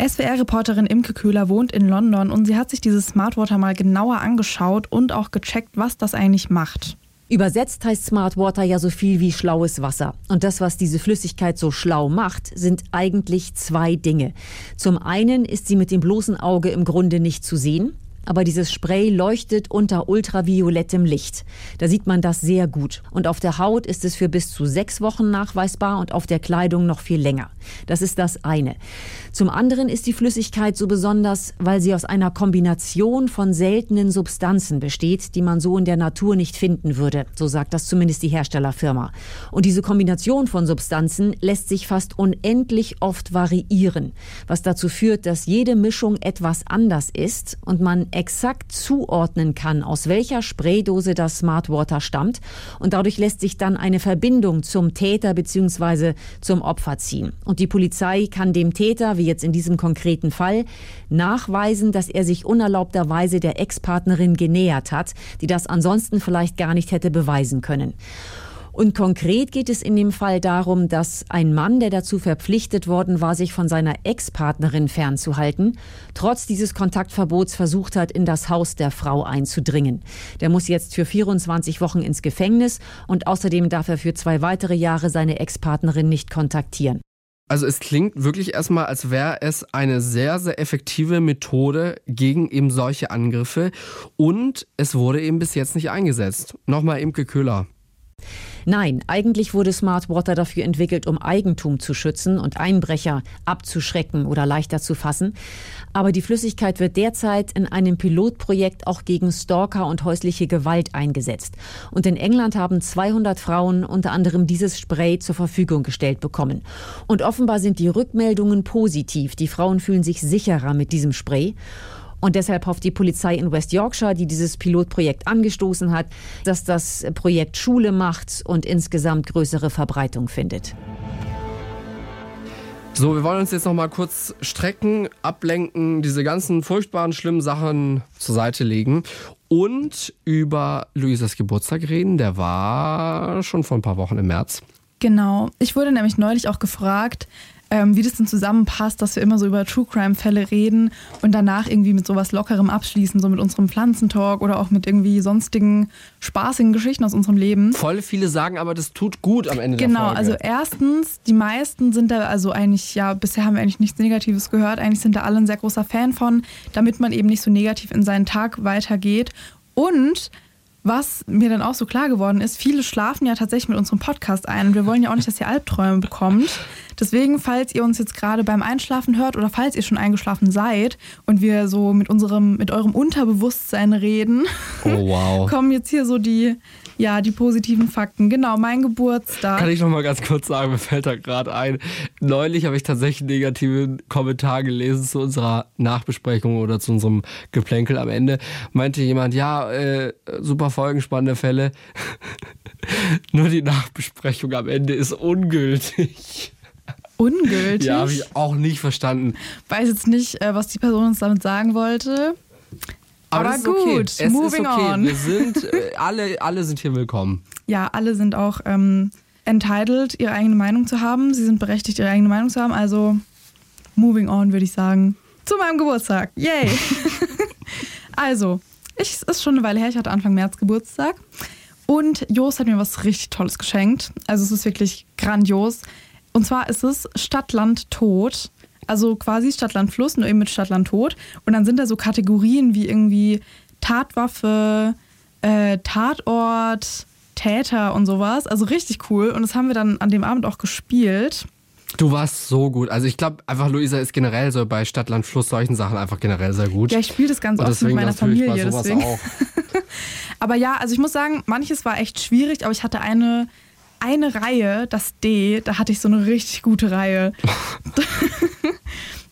SWR-Reporterin Imke Köhler wohnt in London und sie hat sich dieses Smartwater mal genauer angeschaut und auch gecheckt, was das eigentlich macht. Übersetzt heißt Smartwater ja so viel wie schlaues Wasser. Und das, was diese Flüssigkeit so schlau macht, sind eigentlich zwei Dinge. Zum einen ist sie mit dem bloßen Auge im Grunde nicht zu sehen aber dieses Spray leuchtet unter ultraviolettem Licht. Da sieht man das sehr gut. Und auf der Haut ist es für bis zu sechs Wochen nachweisbar und auf der Kleidung noch viel länger. Das ist das eine. Zum anderen ist die Flüssigkeit so besonders, weil sie aus einer Kombination von seltenen Substanzen besteht, die man so in der Natur nicht finden würde. So sagt das zumindest die Herstellerfirma. Und diese Kombination von Substanzen lässt sich fast unendlich oft variieren, was dazu führt, dass jede Mischung etwas anders ist und man exakt zuordnen kann, aus welcher Spraydose das Smart Water stammt. Und dadurch lässt sich dann eine Verbindung zum Täter bzw. zum Opfer ziehen. Und die Polizei kann dem Täter, wie jetzt in diesem konkreten Fall, nachweisen, dass er sich unerlaubterweise der Ex-Partnerin genähert hat, die das ansonsten vielleicht gar nicht hätte beweisen können. Und konkret geht es in dem Fall darum, dass ein Mann, der dazu verpflichtet worden war, sich von seiner Ex-Partnerin fernzuhalten, trotz dieses Kontaktverbots versucht hat, in das Haus der Frau einzudringen. Der muss jetzt für 24 Wochen ins Gefängnis und außerdem darf er für zwei weitere Jahre seine Ex-Partnerin nicht kontaktieren. Also es klingt wirklich erstmal, als wäre es eine sehr, sehr effektive Methode gegen eben solche Angriffe und es wurde eben bis jetzt nicht eingesetzt. Nochmal Imke Köhler. Nein, eigentlich wurde Smartwater dafür entwickelt, um Eigentum zu schützen und Einbrecher abzuschrecken oder leichter zu fassen. Aber die Flüssigkeit wird derzeit in einem Pilotprojekt auch gegen Stalker und häusliche Gewalt eingesetzt. Und in England haben 200 Frauen unter anderem dieses Spray zur Verfügung gestellt bekommen. Und offenbar sind die Rückmeldungen positiv. Die Frauen fühlen sich sicherer mit diesem Spray. Und deshalb hofft die Polizei in West Yorkshire, die dieses Pilotprojekt angestoßen hat, dass das Projekt Schule macht und insgesamt größere Verbreitung findet. So, wir wollen uns jetzt noch mal kurz strecken, ablenken, diese ganzen furchtbaren, schlimmen Sachen zur Seite legen und über Luisas Geburtstag reden. Der war schon vor ein paar Wochen im März. Genau. Ich wurde nämlich neulich auch gefragt, ähm, wie das denn zusammenpasst, dass wir immer so über True Crime-Fälle reden und danach irgendwie mit sowas Lockerem abschließen, so mit unserem Pflanzentalk oder auch mit irgendwie sonstigen spaßigen Geschichten aus unserem Leben. Voll viele sagen aber, das tut gut am Ende Genau, der Folge. also erstens, die meisten sind da, also eigentlich, ja, bisher haben wir eigentlich nichts Negatives gehört, eigentlich sind da alle ein sehr großer Fan von, damit man eben nicht so negativ in seinen Tag weitergeht. Und was mir dann auch so klar geworden ist, viele schlafen ja tatsächlich mit unserem Podcast ein und wir wollen ja auch nicht, dass ihr Albträume bekommt. Deswegen, falls ihr uns jetzt gerade beim Einschlafen hört oder falls ihr schon eingeschlafen seid und wir so mit unserem, mit eurem Unterbewusstsein reden, Oh, wow. kommen jetzt hier so die, ja, die positiven Fakten. Genau, mein Geburtstag. Kann ich noch mal ganz kurz sagen, mir fällt da gerade ein. Neulich habe ich tatsächlich einen negativen Kommentar gelesen zu unserer Nachbesprechung oder zu unserem Geplänkel am Ende. Meinte jemand, ja, äh, super Folgen, spannende Fälle. Nur die Nachbesprechung am Ende ist ungültig. Ungültig. Ja, habe ich auch nicht verstanden. Weiß jetzt nicht, äh, was die Person uns damit sagen wollte. Aber ist okay. gut, Es moving okay. on. Wir sind, äh, alle, alle sind hier willkommen. Ja, alle sind auch ähm, entitled, ihre eigene Meinung zu haben. Sie sind berechtigt, ihre eigene Meinung zu haben. Also, moving on, würde ich sagen. Zu meinem Geburtstag. Yay! also, ich, es ist schon eine Weile her. Ich hatte Anfang März Geburtstag. Und Jos hat mir was richtig Tolles geschenkt. Also, es ist wirklich grandios. Und zwar ist es Stadt, Land, Tod. Also quasi Stadt, Land, Fluss, nur eben mit Stadt, Land, Tod. Und dann sind da so Kategorien wie irgendwie Tatwaffe, äh, Tatort, Täter und sowas. Also richtig cool. Und das haben wir dann an dem Abend auch gespielt. Du warst so gut. Also ich glaube einfach, Luisa ist generell so bei Stadt, Land, Fluss solchen Sachen einfach generell sehr gut. Ja, ich spiele das ganz oft mit meiner Familie. Deswegen. auch. Aber ja, also ich muss sagen, manches war echt schwierig, aber ich hatte eine, eine Reihe, das D, da hatte ich so eine richtig gute Reihe.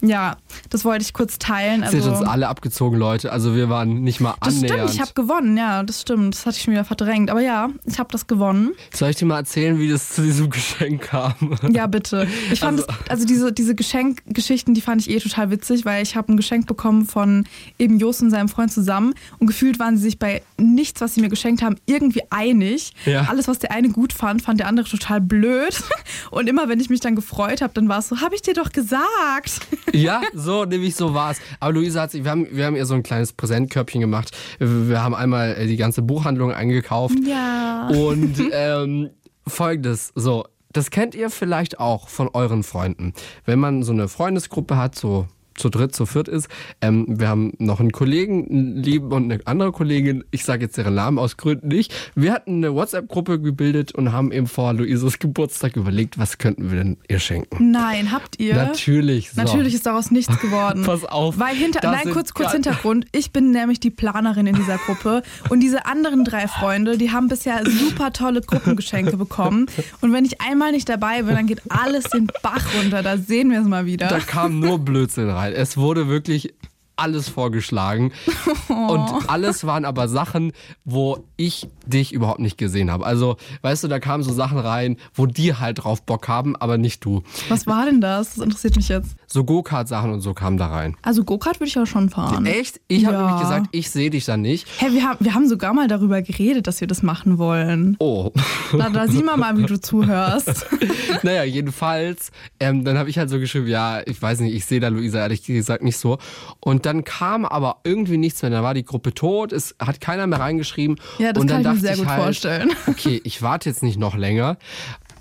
ja, das wollte ich kurz teilen. Es sind Also, uns alle abgezogen, Leute. Also wir waren nicht mal das annähernd. stimmt, ich habe gewonnen, ja, das stimmt. Das hatte ich schon wieder verdrängt. Aber ja, ich habe das gewonnen. Soll ich dir mal erzählen, wie das zu diesem Geschenk kam? Ja, bitte. Ich fand Also- es, also diese, diese Geschenkgeschichten, die fand ich eh total witzig, weil ich habe ein Geschenk bekommen von eben Jost und seinem Freund zusammen und gefühlt waren sie sich bei nichts, was sie mir geschenkt haben, irgendwie einig. Ja. Alles, was der eine gut fand, fand der andere total blöd. Und immer, wenn ich mich dann gefreut habe, dann war es so, habe ich dir doch gesagt. Ja, so, nämlich so war es. Aber Luisa hat sich, wir haben, wir haben ihr so ein kleines Präsentkörbchen gemacht. Wir, haben einmal äh, die ganze Buchhandlung eingekauft. Ja. Und ähm, folgendes, so, das kennt ihr vielleicht auch von euren Freunden. Wenn man so eine Freundesgruppe hat, so zu dritt, zu viert ist. Ähm, wir haben noch einen Kollegen, einen lieben und eine andere Kollegin. Ich sage jetzt ihren Namen aus Gründen nicht. Wir hatten eine WhatsApp-Gruppe gebildet und haben eben vor Luises Geburtstag überlegt, was könnten wir denn ihr schenken. Nein, habt ihr? Natürlich. So. Natürlich ist daraus nichts geworden. Pass auf. Weil hinter, nein, kurz, kurz Hintergrund. Ich bin nämlich die Planerin in dieser Gruppe und diese anderen drei Freunde, die haben bisher super tolle Gruppengeschenke bekommen. Und wenn ich einmal nicht dabei bin, dann geht alles den Bach runter. Da sehen wir es mal wieder. Da kam nur Blödsinn rein. Es wurde wirklich alles vorgeschlagen. Und alles waren aber Sachen, wo ich dich überhaupt nicht gesehen habe. Also, weißt du, da kamen so Sachen rein, wo die halt drauf Bock haben, aber nicht du. Was war denn das? Das interessiert mich jetzt. So Go-Kart-Sachen und so kamen da rein. Also Go-Kart würde ich auch schon fahren. Echt? Ich habe Ja. nämlich gesagt, ich sehe dich da nicht. Hä, wir haben, wir haben sogar mal darüber geredet, dass wir das machen wollen. Oh. Da, da sieh mal mal, wie du zuhörst. naja, jedenfalls, ähm, dann habe ich halt so geschrieben, ja, ich weiß nicht, ich sehe da Luisa ehrlich gesagt nicht so. Und dann kam aber irgendwie nichts mehr. Dann war die Gruppe tot, es hat keiner mehr reingeschrieben. Ja, das und kann ich mir sehr gut halt, vorstellen. Okay, ich warte jetzt nicht noch länger.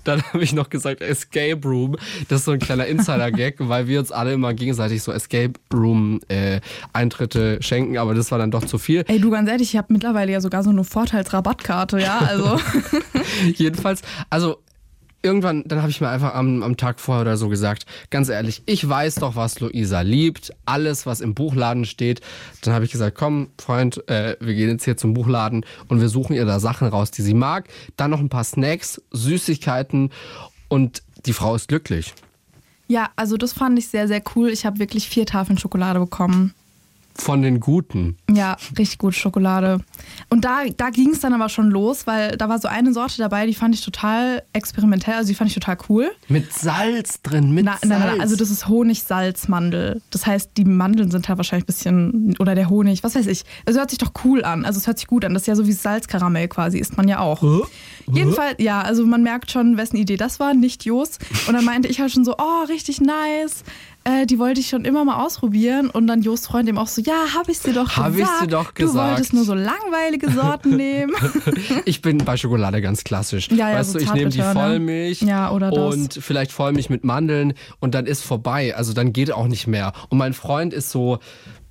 Dann habe ich noch gesagt Escape Room. Das ist so ein kleiner Insider-Gag, weil wir uns alle immer gegenseitig so Escape Room-Eintritte schenken, aber das war dann doch zu viel. Ey, du ganz ehrlich, ich habe mittlerweile ja sogar so eine Vorteilsrabattkarte, ja, also. Jedenfalls, also irgendwann, dann habe ich mir einfach am, am Tag vorher oder so gesagt, ganz ehrlich, ich weiß doch, was Luisa liebt, alles, was im Buchladen steht. Dann habe ich gesagt, komm, Freund, äh, wir gehen jetzt hier zum Buchladen und wir suchen ihr da Sachen raus, die sie mag. Dann noch ein paar Snacks, Süßigkeiten und die Frau ist glücklich. Ja, also das fand ich sehr, sehr cool. Ich habe wirklich vier Tafeln Schokolade bekommen. Von den Guten. Ja, richtig gut Schokolade. Und da, da ging es dann aber schon los, weil da war so eine Sorte dabei, die fand ich total experimentell, also die fand ich total cool. Mit Salz drin, mit Na, Salz. nein, nein, also das ist Honig-Salz-Mandel. Das heißt, die Mandeln sind halt wahrscheinlich ein bisschen, oder der Honig, was weiß ich. Also hört sich doch cool an. Also es hört sich gut an. Das ist ja so wie Salzkaramell quasi, isst man ja auch. Jedenfalls, ja, also man merkt schon, wessen Idee das war, nicht Jos. Und dann meinte ich halt schon so, oh, richtig nice. Äh, die wollte ich schon immer mal ausprobieren. Und dann Jos Freund ihm auch so, ja, hab ich dir doch Hab ich gesagt. dir doch Du gesagt. wolltest nur so langweilige Sorten nehmen. Ich bin bei Schokolade ganz klassisch. Ja, ja, weißt so du, ich nehme die ne? Vollmilch Ja, oder das. und vielleicht Vollmilch mit Mandeln und dann ist vorbei. Also dann geht auch nicht mehr. Und mein Freund ist so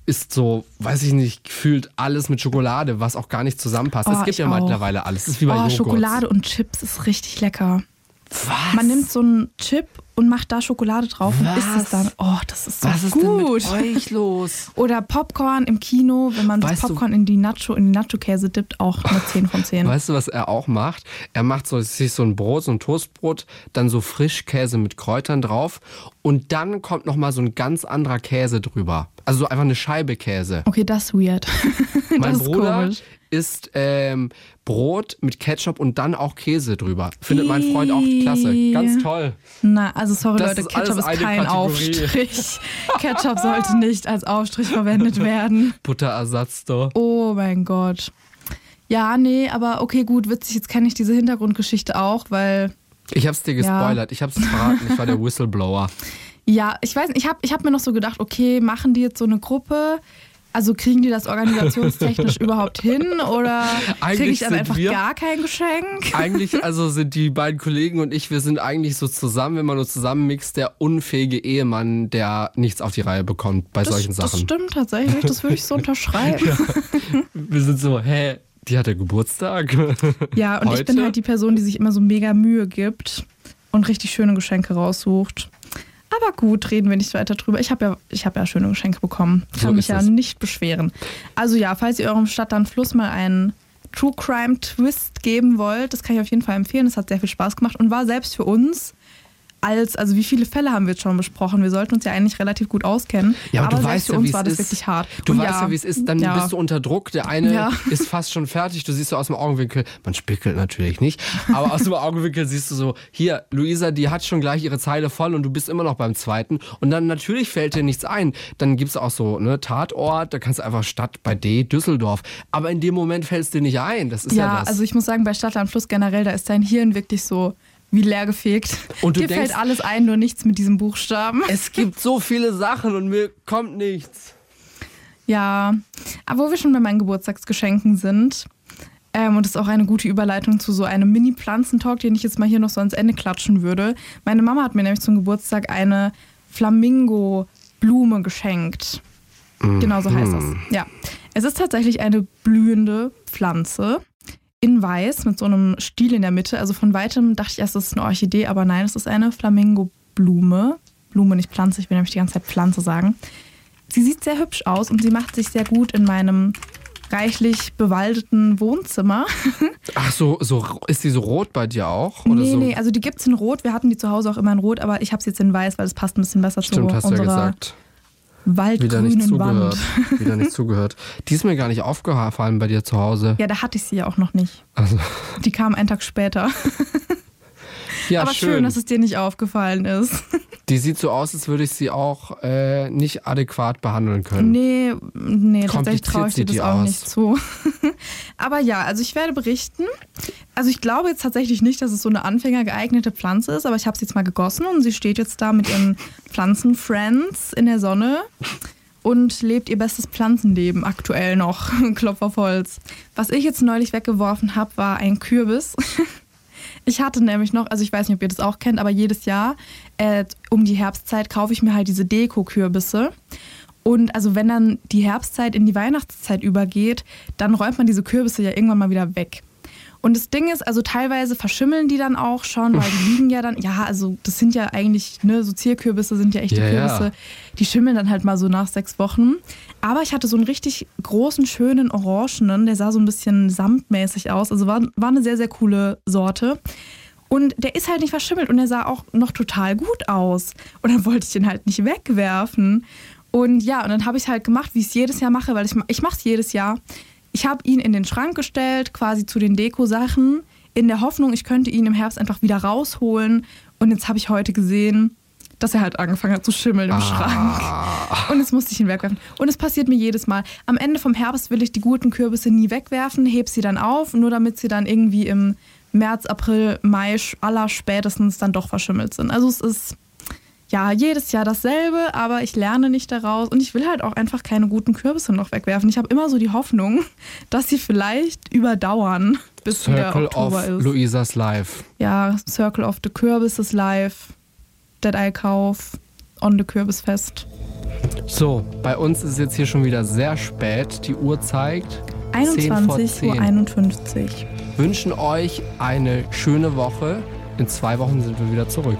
ist so, weiß ich nicht, gefühlt alles mit Schokolade, was auch gar nicht zusammenpasst. Oh, es gibt ich ja auch. mittlerweile alles. Das ist wie bei Oh, Joghurt. Schokolade und Chips ist richtig lecker. Was? Man nimmt so einen Chip und macht da Schokolade drauf und isst es Was? dann. Oh, das ist so was ist gut. denn mit euch los? Oder Popcorn im Kino, wenn man das Weißt du- Popcorn in die Nacho, in die Nacho-Käse dippt, auch eine 10 von 10. Weißt du, was er auch macht? Er macht so, sich so ein Brot, so ein Toastbrot, dann so Frischkäse mit Kräutern drauf und dann kommt noch mal so ein ganz anderer Käse drüber. Also so einfach eine Scheibe Käse. Okay, das ist weird. Mein das ist Bruder komisch. Isst ähm, Brot mit Ketchup und dann auch Käse drüber. Findet mein Freund auch klasse. Ganz toll. Na, also sorry Das Leute, ist Ketchup ist kein Kategorie. Aufstrich. Ketchup sollte nicht als Aufstrich verwendet werden. Butterersatz doch. Oh mein Gott. Ja, nee, aber okay, gut, witzig. Jetzt kenne ich diese Hintergrundgeschichte auch, weil Ich hab's dir Ja. gespoilert. Ich hab's verraten. Ich war der Whistleblower. Ja, ich weiß nicht, ich habe ich hab mir noch so gedacht, okay, machen die jetzt so eine Gruppe? Also kriegen die das organisationstechnisch überhaupt hin oder kriege ich dann einfach wir- gar kein Geschenk? Eigentlich, also sind die beiden Kollegen und ich, wir sind eigentlich so zusammen, wenn man nur zusammenmixt, der unfähige Ehemann, der nichts auf die Reihe bekommt bei Das, solchen das Sachen. stimmt tatsächlich, das würde ich so unterschreiben. Wir sind so, hä, die hatte Geburtstag. Ja, und ich bin Heute? halt die Person, die sich immer so mega Mühe gibt und richtig schöne Geschenke raussucht. Aber gut, reden wir nicht weiter drüber. Ich habe ja, ich hab ja schöne Geschenke bekommen. Ich So kann mich ist ja es. nicht beschweren. Also ja, falls ihr eurem Stadt dann Fluss mal einen True Crime Twist geben wollt, das kann ich auf jeden Fall empfehlen. Es hat sehr viel Spaß gemacht und war selbst für uns als, also wie viele Fälle haben wir jetzt schon besprochen? Wir sollten uns ja eigentlich relativ gut auskennen. Ja, aber, du selbst weißt für ja, uns wie war es das ist. wirklich hart. Du Und weißt ja, wie es ist. Dann ja. bist du unter Druck. Der eine Ja. ist fast schon fertig. Du siehst so aus dem Augenwinkel, man spickelt natürlich nicht, aber aus dem Augenwinkel siehst du so, hier, Luisa, die hat schon gleich ihre Zeile voll und du bist immer noch beim zweiten. Und dann natürlich fällt dir nichts ein. Dann gibt's auch so, ne, Tatort, da kannst du einfach Stadt bei D, Düsseldorf. Aber in dem Moment fällt es dir nicht ein. Das ist ja, Ja, das. also ich muss sagen, bei Stadtland Fluss generell, da ist dein Hirn wirklich so wie leergefegt. Und du Dir denkst- fällt alles ein, nur nichts mit diesem Buchstaben. es gibt so viele Sachen und mir kommt nichts. Ja, aber wo wir schon bei meinen Geburtstagsgeschenken sind, ähm, und das ist auch eine gute Überleitung zu so einem Mini-Pflanzentalk, den ich jetzt mal hier noch so ans Ende klatschen würde. Meine Mama hat mir nämlich zum Geburtstag eine Flamingo-Blume geschenkt. Genau so heißt das. Ja. Es ist tatsächlich eine blühende Pflanze in weiß mit so einem Stiel in der Mitte. Also von weitem dachte ich erst, es ist eine Orchidee, aber nein, es ist eine Flamingo-Blume. Blume, nicht Pflanze, ich will nämlich die ganze Zeit Pflanze sagen. Sie sieht sehr hübsch aus und sie macht sich sehr gut in meinem reichlich bewaldeten Wohnzimmer. Ach so, so ist die so rot bei dir auch? Oder nee, so? nee, also die gibt es in Rot. Wir hatten die zu Hause auch immer in Rot, aber ich habe sie jetzt in Weiß, weil es passt ein bisschen besser Stimmt, zu hast du ja unserer gesagt. Wieder nicht waldgrünen zugehört. Wand. Wieder nicht zugehört. Die ist mir gar nicht aufgefallen bei dir zu Hause. Ja, da hatte ich sie ja auch noch nicht. Also, Die kam einen Tag später. Ja, aber schön. dass es dir nicht aufgefallen ist. Die sieht so aus, als würde ich sie auch äh, nicht adäquat behandeln können. Nee, nee, tatsächlich traue ich dir das auch aus. nicht zu. Aber ja, also ich werde berichten. Also ich glaube jetzt tatsächlich nicht, dass es so eine anfängergeeignete Pflanze ist, aber ich habe sie jetzt mal gegossen und sie steht jetzt da mit ihren Pflanzenfriends in der Sonne und lebt ihr bestes Pflanzenleben aktuell noch. Klopf auf Holz. Was ich jetzt neulich weggeworfen habe, war ein Kürbis. Ich hatte nämlich noch, also ich weiß nicht, ob ihr das auch kennt, aber jedes Jahr äh, um die Herbstzeit kaufe ich mir halt diese Deko-Kürbisse. Und also wenn dann die Herbstzeit in die Weihnachtszeit übergeht, dann räumt man diese Kürbisse ja irgendwann mal wieder weg. Und das Ding ist, also teilweise verschimmeln die dann auch schon, weil die liegen ja dann, ja, also das sind ja eigentlich, ne, so Zierkürbisse sind ja echte ja. Kürbisse. Die schimmeln dann halt mal so nach sechs Wochen. Aber ich hatte so einen richtig großen, schönen Orangenen, der sah so ein bisschen samtmäßig aus. Also war, war eine sehr, sehr coole Sorte. Und der ist halt nicht verschimmelt und er sah auch noch total gut aus. Und dann wollte ich den halt nicht wegwerfen. Und ja, und dann habe ich halt gemacht, wie ich es jedes Jahr mache, weil ich, ich mache es jedes Jahr. Ich habe ihn in den Schrank gestellt, quasi zu den Deko-Sachen, in der Hoffnung, ich könnte ihn im Herbst einfach wieder rausholen. Und jetzt habe ich heute gesehen, dass er halt angefangen hat zu schimmeln im ah. Schrank. Und jetzt musste ich ihn wegwerfen. Und es passiert mir jedes Mal. Am Ende vom Herbst will ich die guten Kürbisse nie wegwerfen, heb sie dann auf, nur damit sie dann irgendwie im März, April, Mai aller spätestens dann doch verschimmelt sind. Also es ist ja jedes Jahr dasselbe, aber ich lerne nicht daraus und ich will halt auch einfach keine guten Kürbisse noch wegwerfen. Ich habe immer so die Hoffnung, dass sie vielleicht überdauern, bis Circle wieder Oktober of ist. Luisas Life. Ja, Circle of the Kürbisses Life, Dead Eye Kauf, on the Kürbisfest. So, bei uns ist jetzt hier schon wieder sehr spät. Die Uhr zeigt 21.51 Uhr wünschen euch eine schöne Woche. In zwei Wochen sind wir wieder zurück.